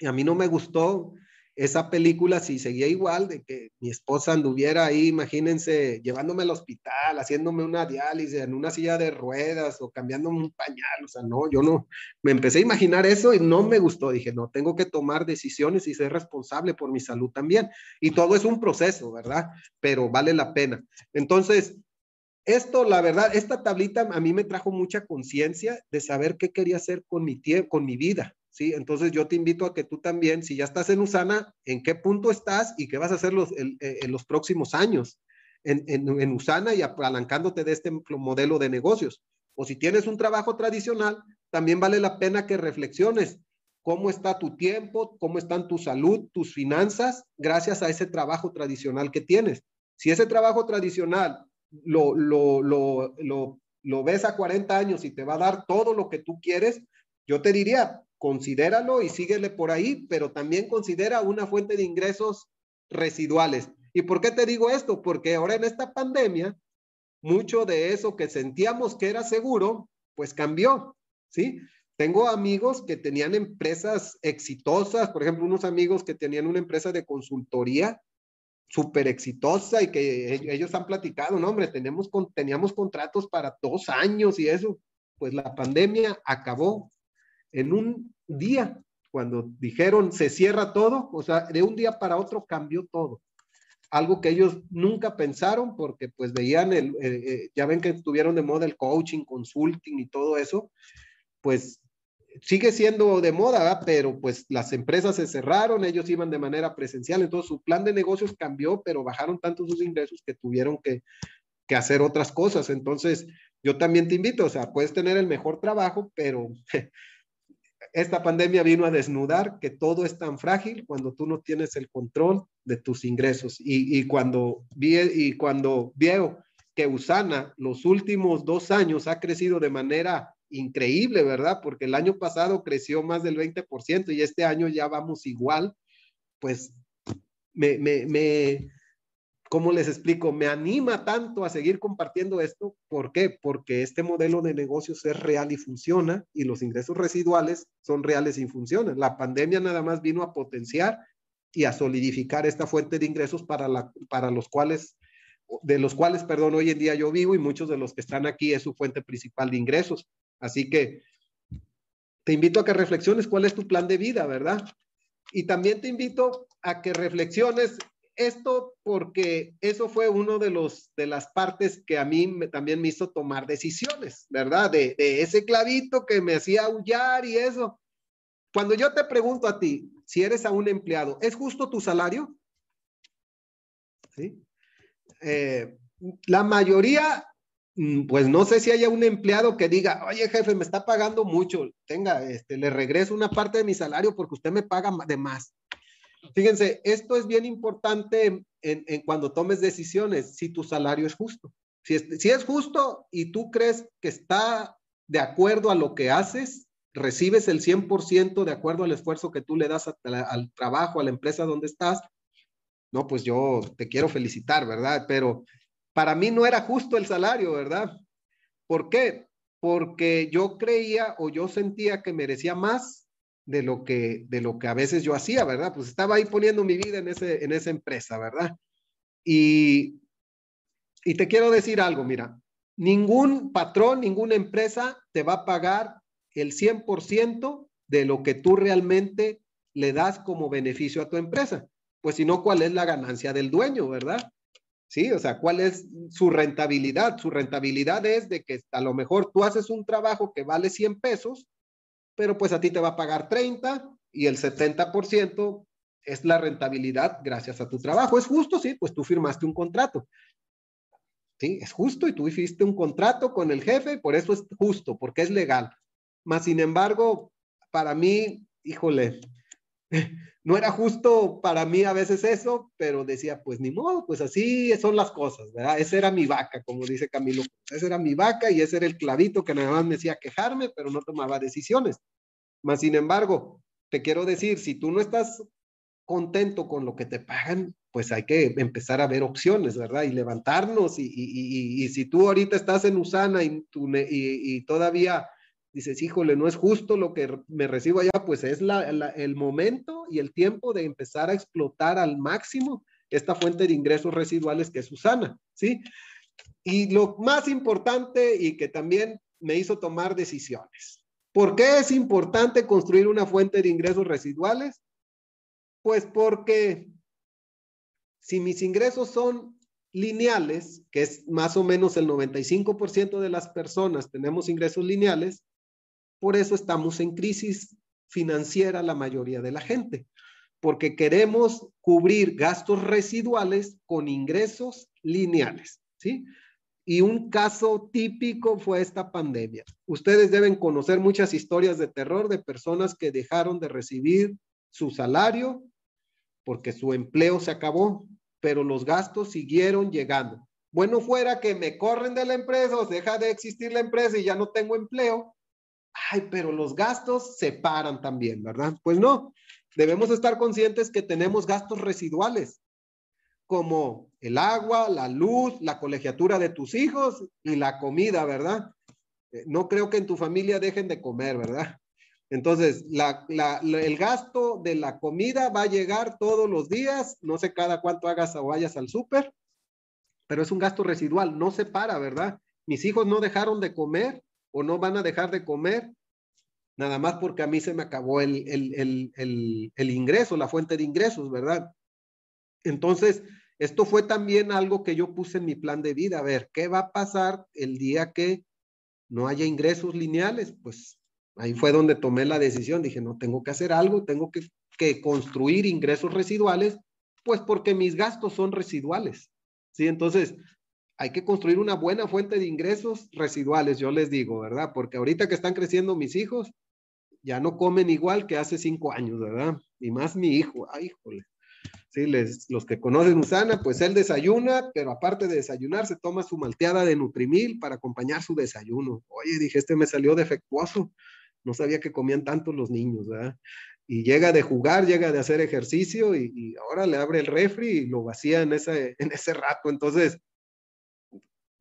Y a mí no me gustó esa película si seguía igual, de que mi esposa anduviera ahí, imagínense, llevándome al hospital, haciéndome una diálisis en una silla de ruedas o cambiándome un pañal, o sea, no, yo no, me empecé a imaginar eso y no me gustó, dije, no, tengo que tomar decisiones y ser responsable por mi salud también. Y todo es un proceso, ¿verdad? Pero vale la pena. Entonces, esto, la verdad, esta tablita a mí me trajo mucha conciencia de saber qué quería hacer con mi con mi vida, ¿sí? Entonces yo te invito a que tú también, si ya estás en Usana, ¿en qué punto estás y qué vas a hacer los, eh, en, los próximos años en, en, Usana y apalancándote de este modelo de negocios? O si tienes un trabajo tradicional, también vale la pena que reflexiones cómo está tu tiempo, cómo están tu salud, tus finanzas, gracias a ese trabajo tradicional que tienes. Si ese trabajo tradicional lo, lo, lo, lo, lo ves a 40 años y te va a dar todo lo que tú quieres, yo te diría, considéralo y síguele por ahí, pero también considera una fuente de ingresos residuales. ¿Y por qué te digo esto? Porque ahora en esta pandemia, mucho de eso que sentíamos que era seguro, pues cambió, ¿sí? Tengo amigos que tenían empresas exitosas, por ejemplo, unos amigos que tenían una empresa de consultoría súper exitosa y que e-, ellos han platicado, no, hombre, tenemos, teníamos contratos para dos años y eso, pues la pandemia acabó en un día, cuando dijeron se cierra todo, o sea, de un día para otro cambió todo. Algo que ellos nunca pensaron porque pues veían el, eh, eh, ya ven que estuvieron de moda el coaching, consulting y todo eso, pues sigue siendo de moda, pero pues las empresas se cerraron, ellos iban de manera presencial, entonces su plan de negocios cambió, pero bajaron tanto sus ingresos que tuvieron que, que hacer otras cosas. Entonces, yo también te invito, o sea, puedes tener el mejor trabajo, pero esta pandemia vino a desnudar que todo es tan frágil cuando tú no tienes el control de tus ingresos. Y, y cuando, vi, y cuando veo que Usana los últimos dos años ha crecido de manera increíble, ¿verdad? Porque el año pasado creció más del 20% y este año ya vamos igual, pues me, me, me, ¿cómo les explico? Me anima tanto a seguir compartiendo esto. ¿Por qué? Porque este modelo de negocios es real y funciona y los ingresos residuales son reales y funcionan. La pandemia nada más vino a potenciar y a solidificar esta fuente de ingresos para, la, para los cuales, de los cuales, perdón, hoy en día yo vivo y muchos de los que están aquí es su fuente principal de ingresos. Así que te invito a que reflexiones cuál es tu plan de vida, ¿verdad? Y también te invito a que reflexiones esto porque eso fue uno de los de las partes que a mí también me hizo tomar decisiones, ¿verdad? De, ese clavito que me hacía aullar y eso. Cuando yo te pregunto a ti, si eres a un empleado, ¿es justo tu salario? ¿Sí? Eh, la mayoría Mm, pues no sé si haya un empleado que diga, oye jefe, me está pagando mucho, tenga, este, le regreso una parte de mi salario porque usted me paga de más. Fíjense, esto es bien importante en, cuando tomes decisiones, si tu salario es justo. Si es, justo y tú crees que está de acuerdo a lo que haces, recibes el 100% de acuerdo al esfuerzo que tú le das al trabajo, a la empresa donde estás, no, pues yo te quiero felicitar, ¿verdad? Pero para mí no era justo el salario, ¿verdad? ¿Por qué? Porque yo creía o yo sentía que merecía más de lo que, de lo que a veces yo hacía, ¿verdad? Pues estaba ahí poniendo mi vida en, ese, en esa empresa, ¿verdad? Y, y te quiero decir algo, mira, ningún patrón, ninguna empresa te va a pagar el 100% de lo que tú realmente le das como beneficio a tu empresa. Pues si no, ¿cuál es la ganancia del dueño, verdad? ¿sí? O sea, ¿cuál es su rentabilidad? Su rentabilidad es de que a lo mejor tú haces un trabajo que vale 100 pesos, pero pues a ti te va a pagar 30 y el 70% es la rentabilidad gracias a tu trabajo. ¿Es justo? Sí, pues tú firmaste un contrato. Sí, es justo y tú hiciste un contrato con el jefe, por eso es justo, porque es legal. Más sin embargo, para mí, híjole, no era justo para mí a veces eso, pero decía, pues ni modo, pues así son las cosas, ¿verdad? Esa era mi vaca, como dice Camilo. Esa era mi vaca y ese era el clavito que nada más me hacía quejarme, pero no tomaba decisiones. Más sin embargo, te quiero decir, si tú no estás contento con lo que te pagan, pues hay que empezar a ver opciones, ¿verdad? Y levantarnos. Y, y, y, si tú ahorita estás en Usana y, y todavía dices, híjole, no es justo lo que me recibo allá, pues es el momento y el tiempo de empezar a explotar al máximo esta fuente de ingresos residuales que es Susana, ¿sí? Y lo más importante y que también me hizo tomar decisiones. ¿Por qué es importante construir una fuente de ingresos residuales? Pues porque si mis ingresos son lineales, que es más o menos el 95% de las personas tenemos ingresos lineales, por eso estamos en crisis financiera la mayoría de la gente, porque queremos cubrir gastos residuales con ingresos lineales, ¿sí? Y un caso típico fue esta pandemia. Ustedes deben conocer muchas historias de terror de personas que dejaron de recibir su salario porque su empleo se acabó, pero los gastos siguieron llegando. Bueno, fuera que me corren de la empresa o deja de existir la empresa y ya no tengo empleo, ay, pero los gastos se paran también, ¿verdad? Pues no, debemos estar conscientes que tenemos gastos residuales. como el agua, la luz, la colegiatura de tus hijos y la comida, ¿verdad? Eh, no creo que en tu familia dejen de comer, ¿verdad? Entonces, el gasto de la comida va a llegar todos los días, no sé cada cuánto hagas o vayas al súper, pero es un gasto residual, no se para, ¿verdad? Mis hijos no dejaron de comer o no van a dejar de comer, nada más porque a mí se me acabó el, el ingreso, la fuente de ingresos, ¿verdad? Entonces, esto fue también algo que yo puse en mi plan de vida, a ver, ¿qué va a pasar el día que no haya ingresos lineales? Pues ahí fue donde tomé la decisión, dije, no, tengo que hacer algo, tengo que, que construir ingresos residuales, pues porque mis gastos son residuales, ¿sí? Entonces, hay que construir una buena fuente de ingresos residuales, yo les digo, ¿verdad? Porque ahorita que están creciendo mis hijos, ya no comen igual que hace cinco años, ¿verdad? Y más mi hijo, ay, híjole. Sí, les, los que conocen Usana, pues él desayuna, pero aparte de desayunar, se toma su malteada de Nutrimil para acompañar su desayuno. Oye, dije, este me salió defectuoso. No sabía que comían tanto los niños, ¿verdad? Y llega de jugar, llega de hacer ejercicio y, y ahora le abre el refri y lo vacía en ese, en ese rato. Entonces,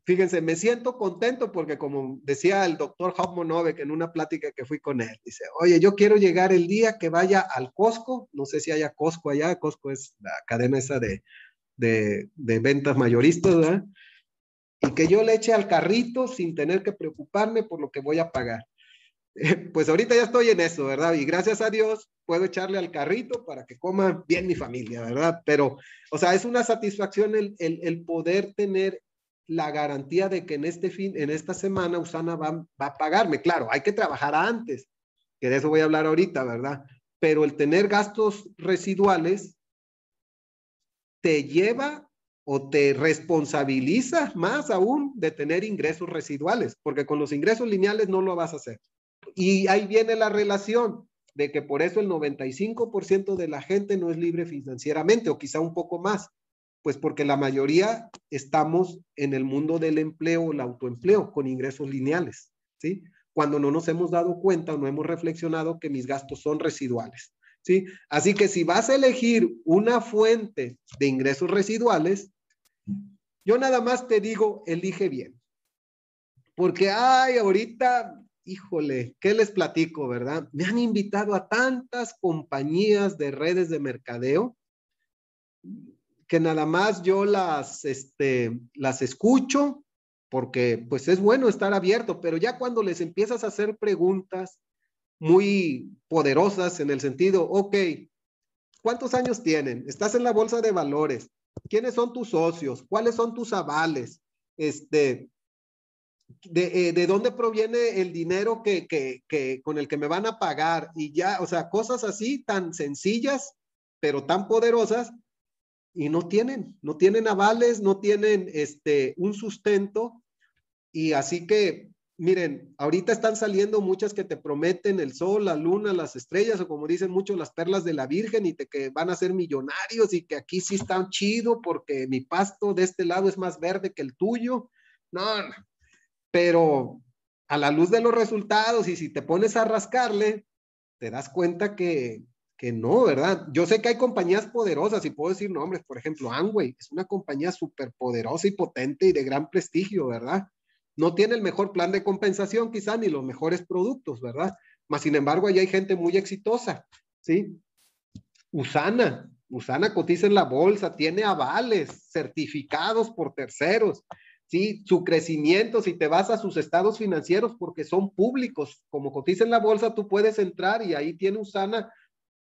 Fíjense, me siento contento porque como decía el doctor Novek en una plática que fui con él, dice, oye, yo quiero llegar el día que vaya al Costco, no sé si haya Costco allá, Costco es la cadena esa de, de, de ventas mayoristas, ¿verdad? Y que yo le eche al carrito sin tener que preocuparme por lo que voy a pagar. Pues ahorita ya estoy en eso, ¿verdad? Y gracias a Dios puedo echarle al carrito para que coma bien mi familia, ¿verdad? Pero, o sea, es una satisfacción el, el, el poder tener la garantía de que en este fin, en esta semana Usana va, a pagarme. Claro, hay que trabajar antes, que de eso voy a hablar ahorita, ¿verdad? Pero el tener gastos residuales te lleva o te responsabiliza más aún de tener ingresos residuales, porque con los ingresos lineales no lo vas a hacer. Y ahí viene la relación de que por eso el 95% de la gente no es libre financieramente o quizá un poco más, pues porque la mayoría estamos en el mundo del empleo, el autoempleo, con ingresos lineales, ¿sí? Cuando no nos hemos dado cuenta o no hemos reflexionado que mis gastos son residuales, ¿sí? Así que si vas a elegir una fuente de ingresos residuales, yo nada más te digo, elige bien. Porque, ay, ahorita, híjole, ¿qué les platico, verdad? Me han invitado a tantas compañías de redes de mercadeo que nada más yo las, este, las escucho porque pues es bueno estar abierto, pero ya cuando les empiezas a hacer preguntas muy poderosas en el sentido, ok, ¿cuántos años tienen? ¿Estás en la bolsa de valores? ¿Quiénes son tus socios? ¿Cuáles son tus avales? Este, de, eh, de, dónde proviene el dinero que, que, que, con el que me van a pagar y ya, o sea, cosas así tan sencillas, pero tan poderosas y no tienen, no tienen avales, no tienen este, un sustento. Y así que, miren, ahorita están saliendo muchas que te prometen el sol, la luna, las estrellas, o como dicen muchos, las perlas de la Virgen, y te, que van a ser millonarios y que aquí sí están chido porque mi pasto de este lado es más verde que el tuyo. No, no. pero a la luz de los resultados y si te pones a rascarle, te das cuenta que, que no, ¿verdad? Yo sé que hay compañías poderosas y puedo decir nombres, por ejemplo, Amway es una compañía súper poderosa y potente y de gran prestigio, ¿verdad? No tiene el mejor plan de compensación quizá ni los mejores productos, ¿verdad? Mas, sin embargo, ahí hay gente muy exitosa, ¿sí? Usana, Usana cotiza en la bolsa, tiene avales certificados por terceros, ¿sí? Su crecimiento, si te vas a sus estados financieros porque son públicos, como cotiza en la bolsa, tú puedes entrar y ahí tiene Usana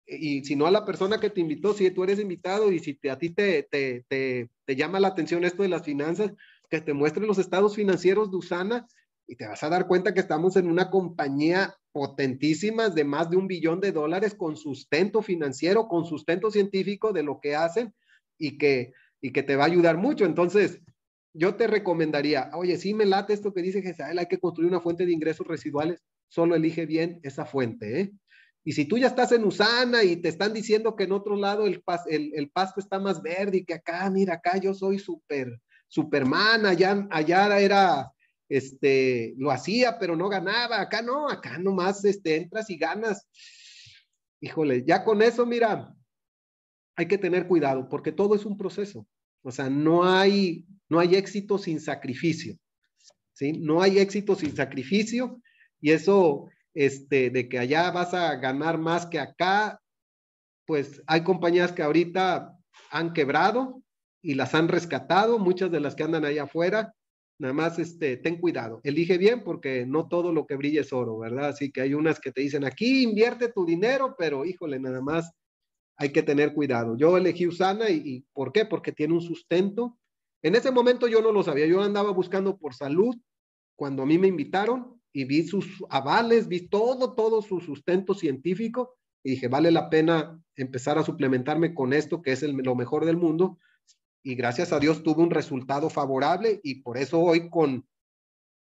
y si no a la persona que te invitó, si tú eres invitado y si te, a ti te, te, te, llama la atención esto de las finanzas, que te muestre los estados financieros de Usana y te vas a dar cuenta que estamos en una compañía potentísima de más de un billón de dólares con sustento financiero, con sustento científico de lo que hacen y que, y que te va a ayudar mucho. Entonces, yo te recomendaría, oye, si me late esto que dice Gesael, hay que construir una fuente de ingresos residuales, solo elige bien esa fuente, ¿eh? Y si tú ya estás en Usana y te están diciendo que en otro lado el, el, pasto está más verde y que acá, mira, acá yo soy súper, superman, allá, allá era, este, lo hacía, pero no ganaba, acá no, acá nomás, este, entras y ganas. Híjole, ya con eso, mira, hay que tener cuidado porque todo es un proceso. O sea, no hay, no hay éxito sin sacrificio. ¿sí? No hay éxito sin sacrificio y eso, este, de que allá vas a ganar más que acá, pues hay compañías que ahorita han quebrado y las han rescatado, muchas de las que andan allá afuera. Nada más, este, ten cuidado, elige bien porque no todo lo que brilla es oro, ¿verdad? Así que hay unas que te dicen, aquí invierte tu dinero, pero híjole, nada más hay que tener cuidado. Yo elegí Usana y, y ¿por qué? Porque tiene un sustento. En ese momento yo no lo sabía, yo andaba buscando por salud cuando a mí me invitaron y vi sus avales, vi todo, todo su sustento científico y dije, vale la pena empezar a suplementarme con esto, que es lo mejor del mundo. Y gracias a Dios tuve un resultado favorable y por eso hoy con,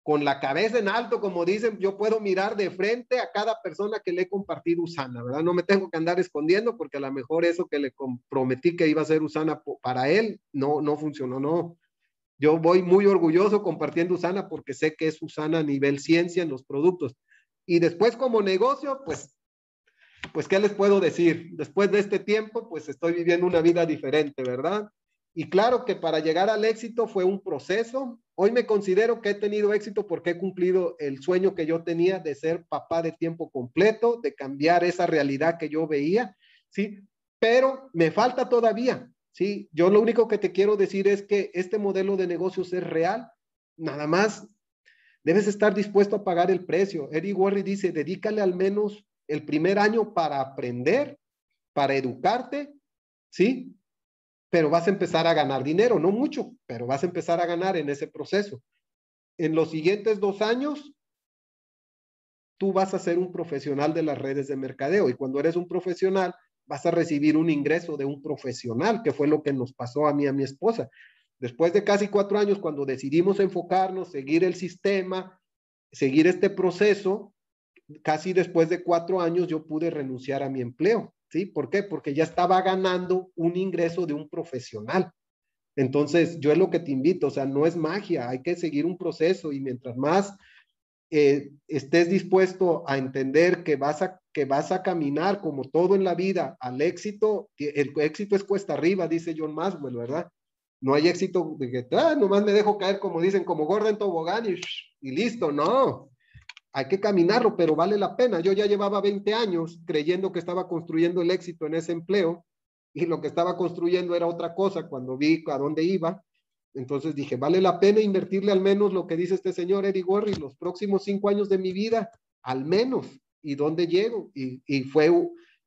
con la cabeza en alto, como dicen, yo puedo mirar de frente a cada persona que le he compartido Usana, ¿verdad? No me tengo que andar escondiendo porque a lo mejor eso que le comprometí que iba a ser Usana para él, no, no funcionó, no. Yo voy muy orgulloso compartiendo Usana porque sé que es Usana a nivel ciencia en los productos. Y después como negocio, pues, pues, ¿qué les puedo decir? Después de este tiempo, pues estoy viviendo una vida diferente, ¿verdad? Y claro que para llegar al éxito fue un proceso. Hoy me considero que he tenido éxito porque he cumplido el sueño que yo tenía de ser papá de tiempo completo, de cambiar esa realidad que yo veía, ¿sí? Pero me falta todavía. Sí, yo lo único que te quiero decir es que este modelo de negocios es real. Nada más debes estar dispuesto a pagar el precio. Eddie Warry dice, dedícale al menos el primer año para aprender, para educarte, ¿sí? Pero vas a empezar a ganar dinero, no mucho, pero vas a empezar a ganar en ese proceso. En los siguientes dos años, tú vas a ser un profesional de las redes de mercadeo y cuando eres un profesional, vas a recibir un ingreso de un profesional, que fue lo que nos pasó a mí a mi esposa. Después de casi cuatro años, cuando decidimos enfocarnos, seguir el sistema, seguir este proceso, casi después de cuatro años yo pude renunciar a mi empleo. ¿Sí? ¿Por qué? Porque ya estaba ganando un ingreso de un profesional. Entonces, yo es lo que te invito, o sea, no es magia, hay que seguir un proceso y mientras más eh, estés dispuesto a entender que vas a, que vas a caminar como todo en la vida al éxito, el éxito es cuesta arriba, dice John Maswell, ¿verdad? No hay éxito de que, ah, nomás me dejo caer, como dicen, como gorda en tobogán y, listo, no. Hay que caminarlo, pero vale la pena. Yo ya llevaba 20 años creyendo que estaba construyendo el éxito en ese empleo y lo que estaba construyendo era otra cosa cuando vi a dónde iba entonces dije, vale la pena invertirle al menos lo que dice este señor Eddie Gorry, los próximos cinco años de mi vida, al menos, y dónde llego. Y, fue,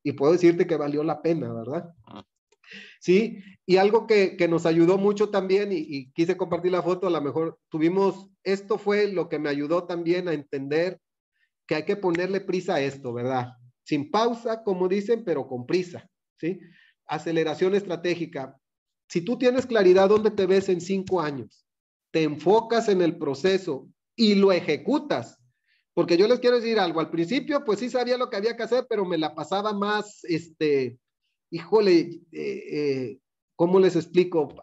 y puedo decirte que valió la pena, ¿verdad? Sí, y algo que, nos ayudó mucho también, y, y, quise compartir la foto, a lo mejor tuvimos, esto fue lo que me ayudó también a entender que hay que ponerle prisa a esto, ¿verdad? Sin pausa, como dicen, pero con prisa, ¿sí? Aceleración estratégica. Si tú tienes claridad dónde te ves en cinco años, te enfocas en el proceso y lo ejecutas, porque yo les quiero decir algo, al principio pues sí sabía lo que había que hacer, pero me la pasaba más, este, híjole, eh, eh, ¿cómo les explico?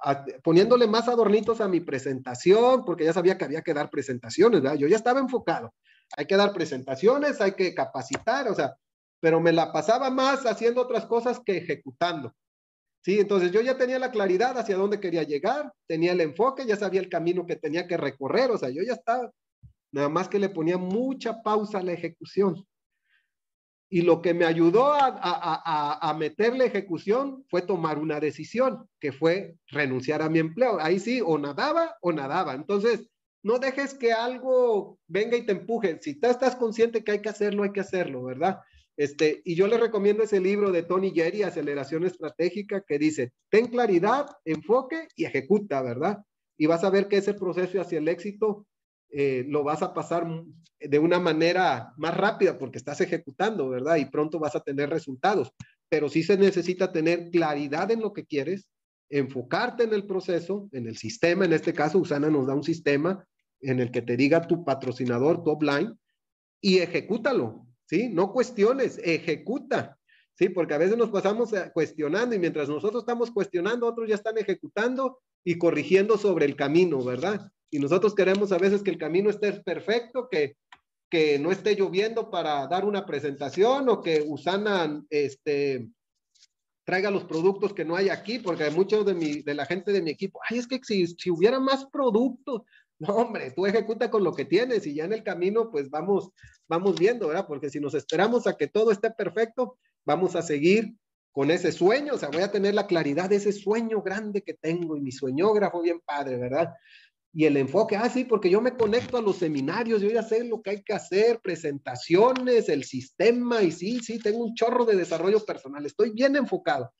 poniéndole más adornitos a mi presentación, porque ya sabía que había que dar presentaciones. Yo ya estaba enfocado. Hay que dar presentaciones, hay que capacitar, o sea, pero me la pasaba más haciendo otras cosas que ejecutando. Sí, entonces yo ya tenía la claridad hacia dónde quería llegar, tenía el enfoque, ya sabía el camino que tenía que recorrer, o sea, yo ya estaba, nada más que le ponía mucha pausa a la ejecución. Y lo que me ayudó a, a, a, meter la ejecución fue tomar una decisión, que fue renunciar a mi empleo. Ahí sí, o nadaba o nadaba. Entonces, no dejes que algo venga y te empuje. Si tú estás consciente que hay que hacerlo, hay que hacerlo, ¿verdad? Este, y yo le recomiendo ese libro de Tony Jerry, Aceleración Estratégica, que dice, ten claridad, enfoque y ejecuta, ¿verdad? Y vas a ver que ese proceso hacia el éxito eh, lo vas a pasar de una manera más rápida porque estás ejecutando, ¿verdad? Y pronto vas a tener resultados. Pero sí se necesita tener claridad en lo que quieres, enfocarte en el proceso, en el sistema. En este caso, Usana nos da un sistema en el que te diga tu patrocinador top line y ejecútalo. ¿Sí? No cuestiones, ejecuta, ¿sí? Porque a veces nos pasamos eh, cuestionando y mientras nosotros estamos cuestionando, otros ya están ejecutando y corrigiendo sobre el camino, ¿verdad? Y nosotros queremos a veces que el camino esté perfecto, que, que no esté lloviendo para dar una presentación o que Usana este, traiga los productos que no hay aquí, porque muchos de, mi, de la gente de mi equipo, ay, es que si, si hubiera más productos, no, hombre, tú ejecuta con lo que tienes y ya en el camino, pues vamos, vamos viendo, ¿verdad? Porque si nos esperamos a que todo esté perfecto, vamos a seguir con ese sueño, o sea, voy a tener la claridad de ese sueño grande que tengo y mi sueñógrafo bien padre, ¿verdad? Y el enfoque, ah, sí, porque yo me conecto a los seminarios, yo ya sé lo que hay que hacer, presentaciones, el sistema, y sí, sí, tengo un chorro de desarrollo personal, estoy bien enfocado,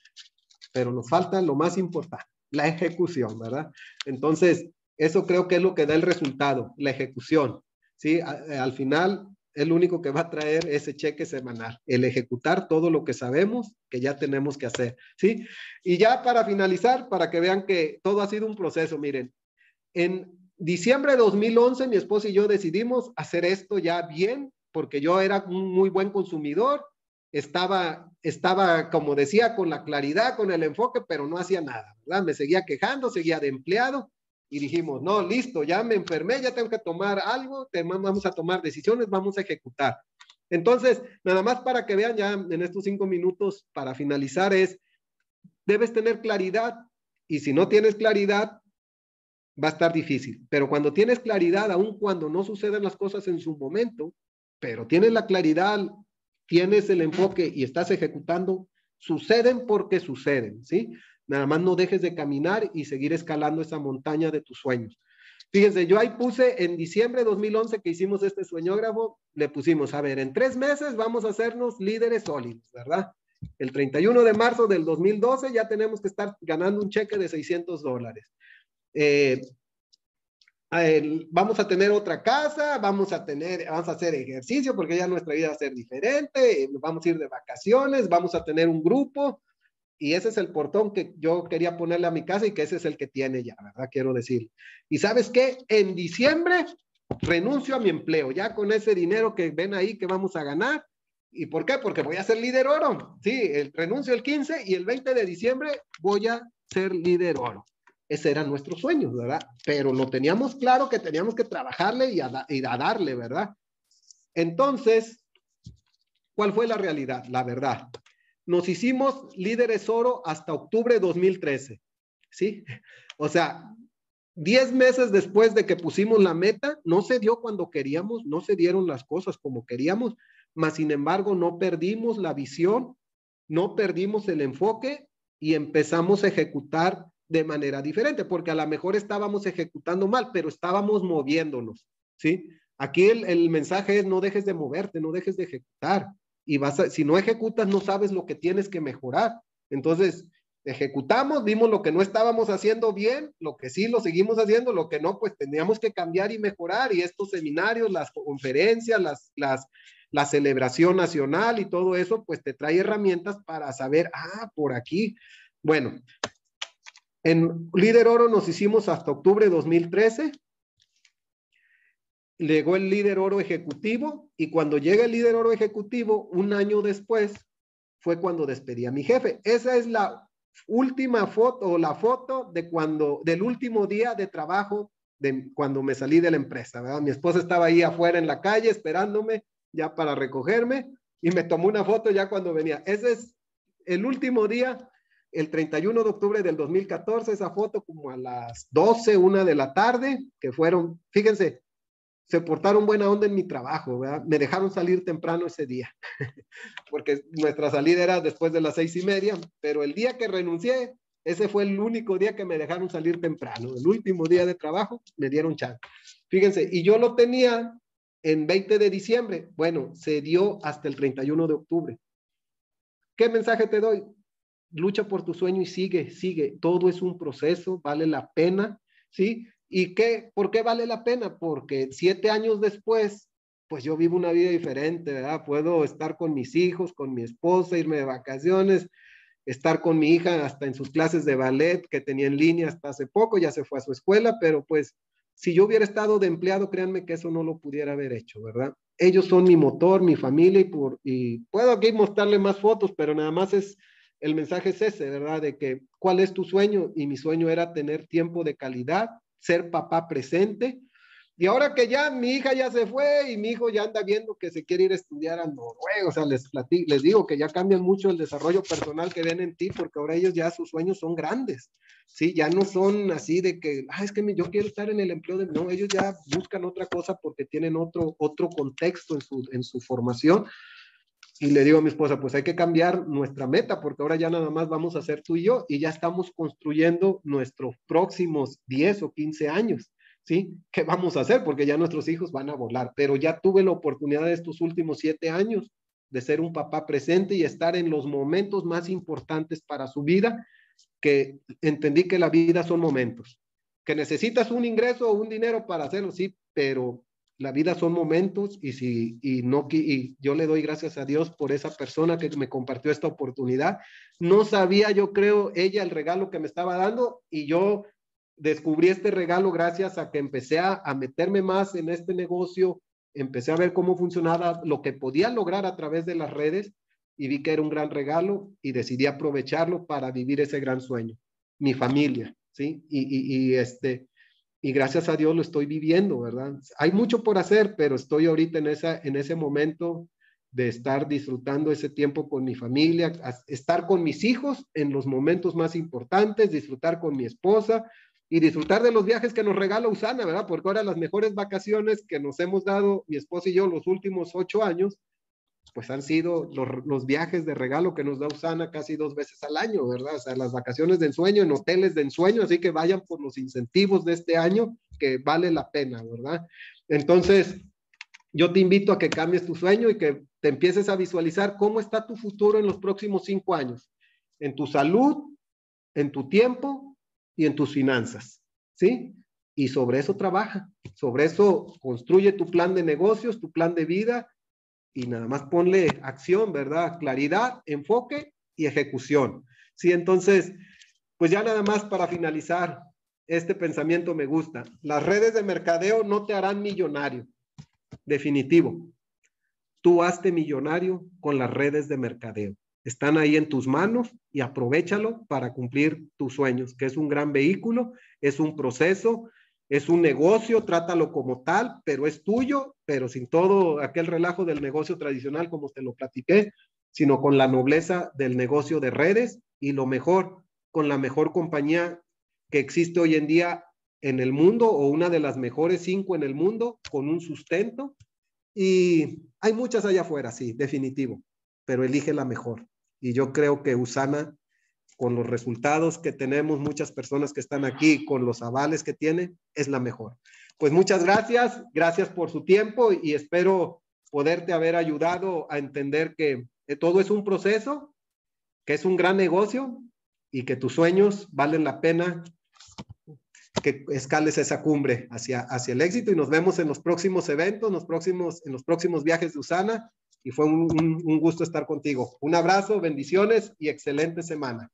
pero nos falta lo más importante, la ejecución, ¿verdad? Entonces, eso creo que es lo que da el resultado, la ejecución. ¿sí? al final, el único que va a traer ese cheque semanal, el ejecutar todo lo que sabemos que ya tenemos que hacer. ¿sí? Y ya para finalizar, para que vean que todo ha sido un proceso, miren, en diciembre de 2011 mi esposa y yo decidimos hacer esto ya bien, porque yo era un muy buen consumidor, estaba, estaba, como decía, con la claridad, con el enfoque, pero no hacía nada, ¿verdad? Me seguía quejando, seguía de empleado y dijimos, no, listo, ya me enfermé, ya tengo que tomar algo, vamos a tomar decisiones, vamos a ejecutar. Entonces, nada más para que vean ya en estos cinco minutos para finalizar es, debes tener claridad y si no tienes claridad, va a estar difícil. Pero cuando tienes claridad, aun cuando no suceden las cosas en su momento, pero tienes la claridad, tienes el enfoque y estás ejecutando, suceden porque suceden, ¿sí? Nada más no dejes de caminar y seguir escalando esa montaña de tus sueños. Fíjense, yo ahí puse en diciembre de 2011 que hicimos este sueñógrafo, le pusimos, a ver, en tres meses vamos a hacernos líderes sólidos, ¿verdad? El 31 de marzo del 2012 ya tenemos que estar ganando un cheque de 600 dólares. Eh, vamos a tener otra casa, vamos a tener, vamos a hacer ejercicio porque ya nuestra vida va a ser diferente, vamos a ir de vacaciones, vamos a tener un grupo, y ese es el portón que yo quería ponerle a mi casa y que ese es el que tiene ya, ¿verdad? Quiero decir. Y sabes qué? En diciembre renuncio a mi empleo, ya con ese dinero que ven ahí que vamos a ganar. ¿Y por qué? Porque voy a ser líder oro. Sí, el, renuncio el 15 y el 20 de diciembre voy a ser líder oro. Ese era nuestro sueño, ¿verdad? Pero lo teníamos claro que teníamos que trabajarle y y a darle, ¿verdad? Entonces, ¿cuál fue la realidad? La verdad nos hicimos líderes oro hasta octubre de 2013, ¿sí? O sea, 10 meses después de que pusimos la meta, no se dio cuando queríamos, no se dieron las cosas como queríamos, mas sin embargo no perdimos la visión, no perdimos el enfoque y empezamos a ejecutar de manera diferente, porque a lo mejor estábamos ejecutando mal, pero estábamos moviéndonos, ¿sí? Aquí el, el mensaje es no dejes de moverte, no dejes de ejecutar y vas si no ejecutas no sabes lo que tienes que mejorar. Entonces, ejecutamos, vimos lo que no estábamos haciendo bien, lo que sí lo seguimos haciendo, lo que no, pues teníamos que cambiar y mejorar. Y estos seminarios, las conferencias, las, las, la celebración nacional y todo eso, pues te trae herramientas para saber, ah, por aquí. Bueno, en Líder Oro nos hicimos hasta octubre de 2013 llegó el líder oro ejecutivo y cuando llega el líder oro ejecutivo, un año después, fue cuando despedí a mi jefe. Esa es la última foto o la foto de cuando, del último día de trabajo de cuando me salí de la empresa. Mi esposa estaba ahí afuera en la calle esperándome ya para recogerme y me tomó una foto ya cuando venía. Ese es el último día, el 31 de octubre del 2014, esa foto como a las 12, una de la tarde, que fueron, fíjense, se portaron buena onda en mi trabajo, ¿verdad? Me dejaron salir temprano ese día, porque nuestra salida era después de las seis y media, pero el día que renuncié, ese fue el único día que me dejaron salir temprano. El último día de trabajo me dieron chance. Fíjense, y yo lo tenía en 20 de diciembre. Bueno, se dio hasta el 31 de octubre. ¿Qué mensaje te doy? Lucha por tu sueño y sigue, sigue. Todo es un proceso, vale la pena, ¿sí? ¿Y qué, por qué vale la pena? Porque siete años después, pues yo vivo una vida diferente, ¿verdad? Puedo estar con mis hijos, con mi esposa, irme de vacaciones, estar con mi hija hasta en sus clases de ballet que tenía en línea hasta hace poco, ya se fue a su escuela, pero pues si yo hubiera estado de empleado, créanme que eso no lo pudiera haber hecho, ¿verdad? Ellos son mi motor, mi familia y, por, y puedo aquí mostrarle más fotos, pero nada más es, el mensaje es ese, ¿verdad? De que, ¿cuál es tu sueño? Y mi sueño era tener tiempo de calidad ser papá presente Y ahora que ya mi hija ya se fue y mi hijo ya anda viendo que se quiere ir a estudiar a Noruega, o sea, les, les digo que ya cambian mucho el desarrollo personal que ven en ti, porque ahora ellos ya sus sueños son grandes, ¿sí? Ya no son así de que, ah, es que yo quiero estar en el empleo de... No, ellos ya buscan otra cosa porque tienen otro, otro contexto en su, en su formación. Y le digo a mi esposa, pues hay que cambiar nuestra meta, porque ahora ya nada más vamos a ser tú y yo, y ya estamos construyendo nuestros próximos 10 o 15 años. ¿sí? ¿Qué vamos a hacer? Porque ya nuestros hijos van a volar, pero ya tuve la oportunidad de estos últimos siete años de ser un papá presente y estar en los momentos más importantes para su vida, que entendí que la vida son momentos, que necesitas un ingreso o un dinero para hacerlo, sí, pero la vida son momentos y si y no y yo le doy gracias a Dios por esa persona que me compartió esta oportunidad. No sabía, yo creo, ella el regalo que me estaba dando y yo descubrí este regalo gracias a que empecé a, meterme más en este negocio, empecé a ver cómo funcionaba, lo que podía lograr a través de las redes y vi que era un gran regalo y decidí aprovecharlo para vivir ese gran sueño, mi familia, ¿sí? Y, este, y gracias a Dios lo estoy viviendo, ¿verdad? Hay mucho por hacer, pero estoy ahorita en, esa, en ese momento de estar disfrutando ese tiempo con mi familia, estar con mis hijos en los momentos más importantes, disfrutar con mi esposa, y disfrutar de los viajes que nos regala Usana, ¿verdad? Porque ahora las mejores vacaciones que nos hemos dado mi esposa y yo los últimos ocho años, pues han sido los, viajes de regalo que nos da Usana casi dos veces al año, ¿verdad? O sea, las vacaciones de ensueño en hoteles de ensueño, así que vayan por los incentivos de este año, que vale la pena, ¿verdad? Entonces, yo te invito a que cambies tu sueño y que te empieces a visualizar cómo está tu futuro en los próximos cinco años, en tu salud, en tu tiempo y en tus finanzas, ¿sí? Y sobre eso trabaja, sobre eso construye tu plan de negocios, tu plan de vida y nada más ponle acción, ¿verdad? Claridad, enfoque y ejecución. Sí, entonces, pues ya nada más para finalizar, este pensamiento me gusta. Las redes de mercadeo no te harán millonario, definitivo. Tú hazte millonario con las redes de mercadeo están ahí en tus manos y aprovechalo para cumplir tus sueños, que es un gran vehículo, es un proceso, es un negocio, trátalo como tal, pero es tuyo, pero sin todo aquel relajo del negocio tradicional como te lo platiqué, sino con la nobleza del negocio de redes y lo mejor, con la mejor compañía que existe hoy en día en el mundo o una de las mejores cinco en el mundo con un sustento. Y hay muchas allá afuera, sí, definitivo, pero elige la mejor. Y yo creo que Usana, con los resultados que tenemos, muchas personas que están aquí, con los avales que tiene, es la mejor. Pues muchas gracias, gracias por su tiempo y espero poderte haber ayudado a entender que todo es un proceso, que es un gran negocio y que tus sueños valen la pena que escales esa cumbre hacia, hacia el éxito y nos vemos en los próximos eventos, los próximos, en los próximos viajes de Usana y fue un, gusto estar contigo. Un abrazo, bendiciones y excelente semana.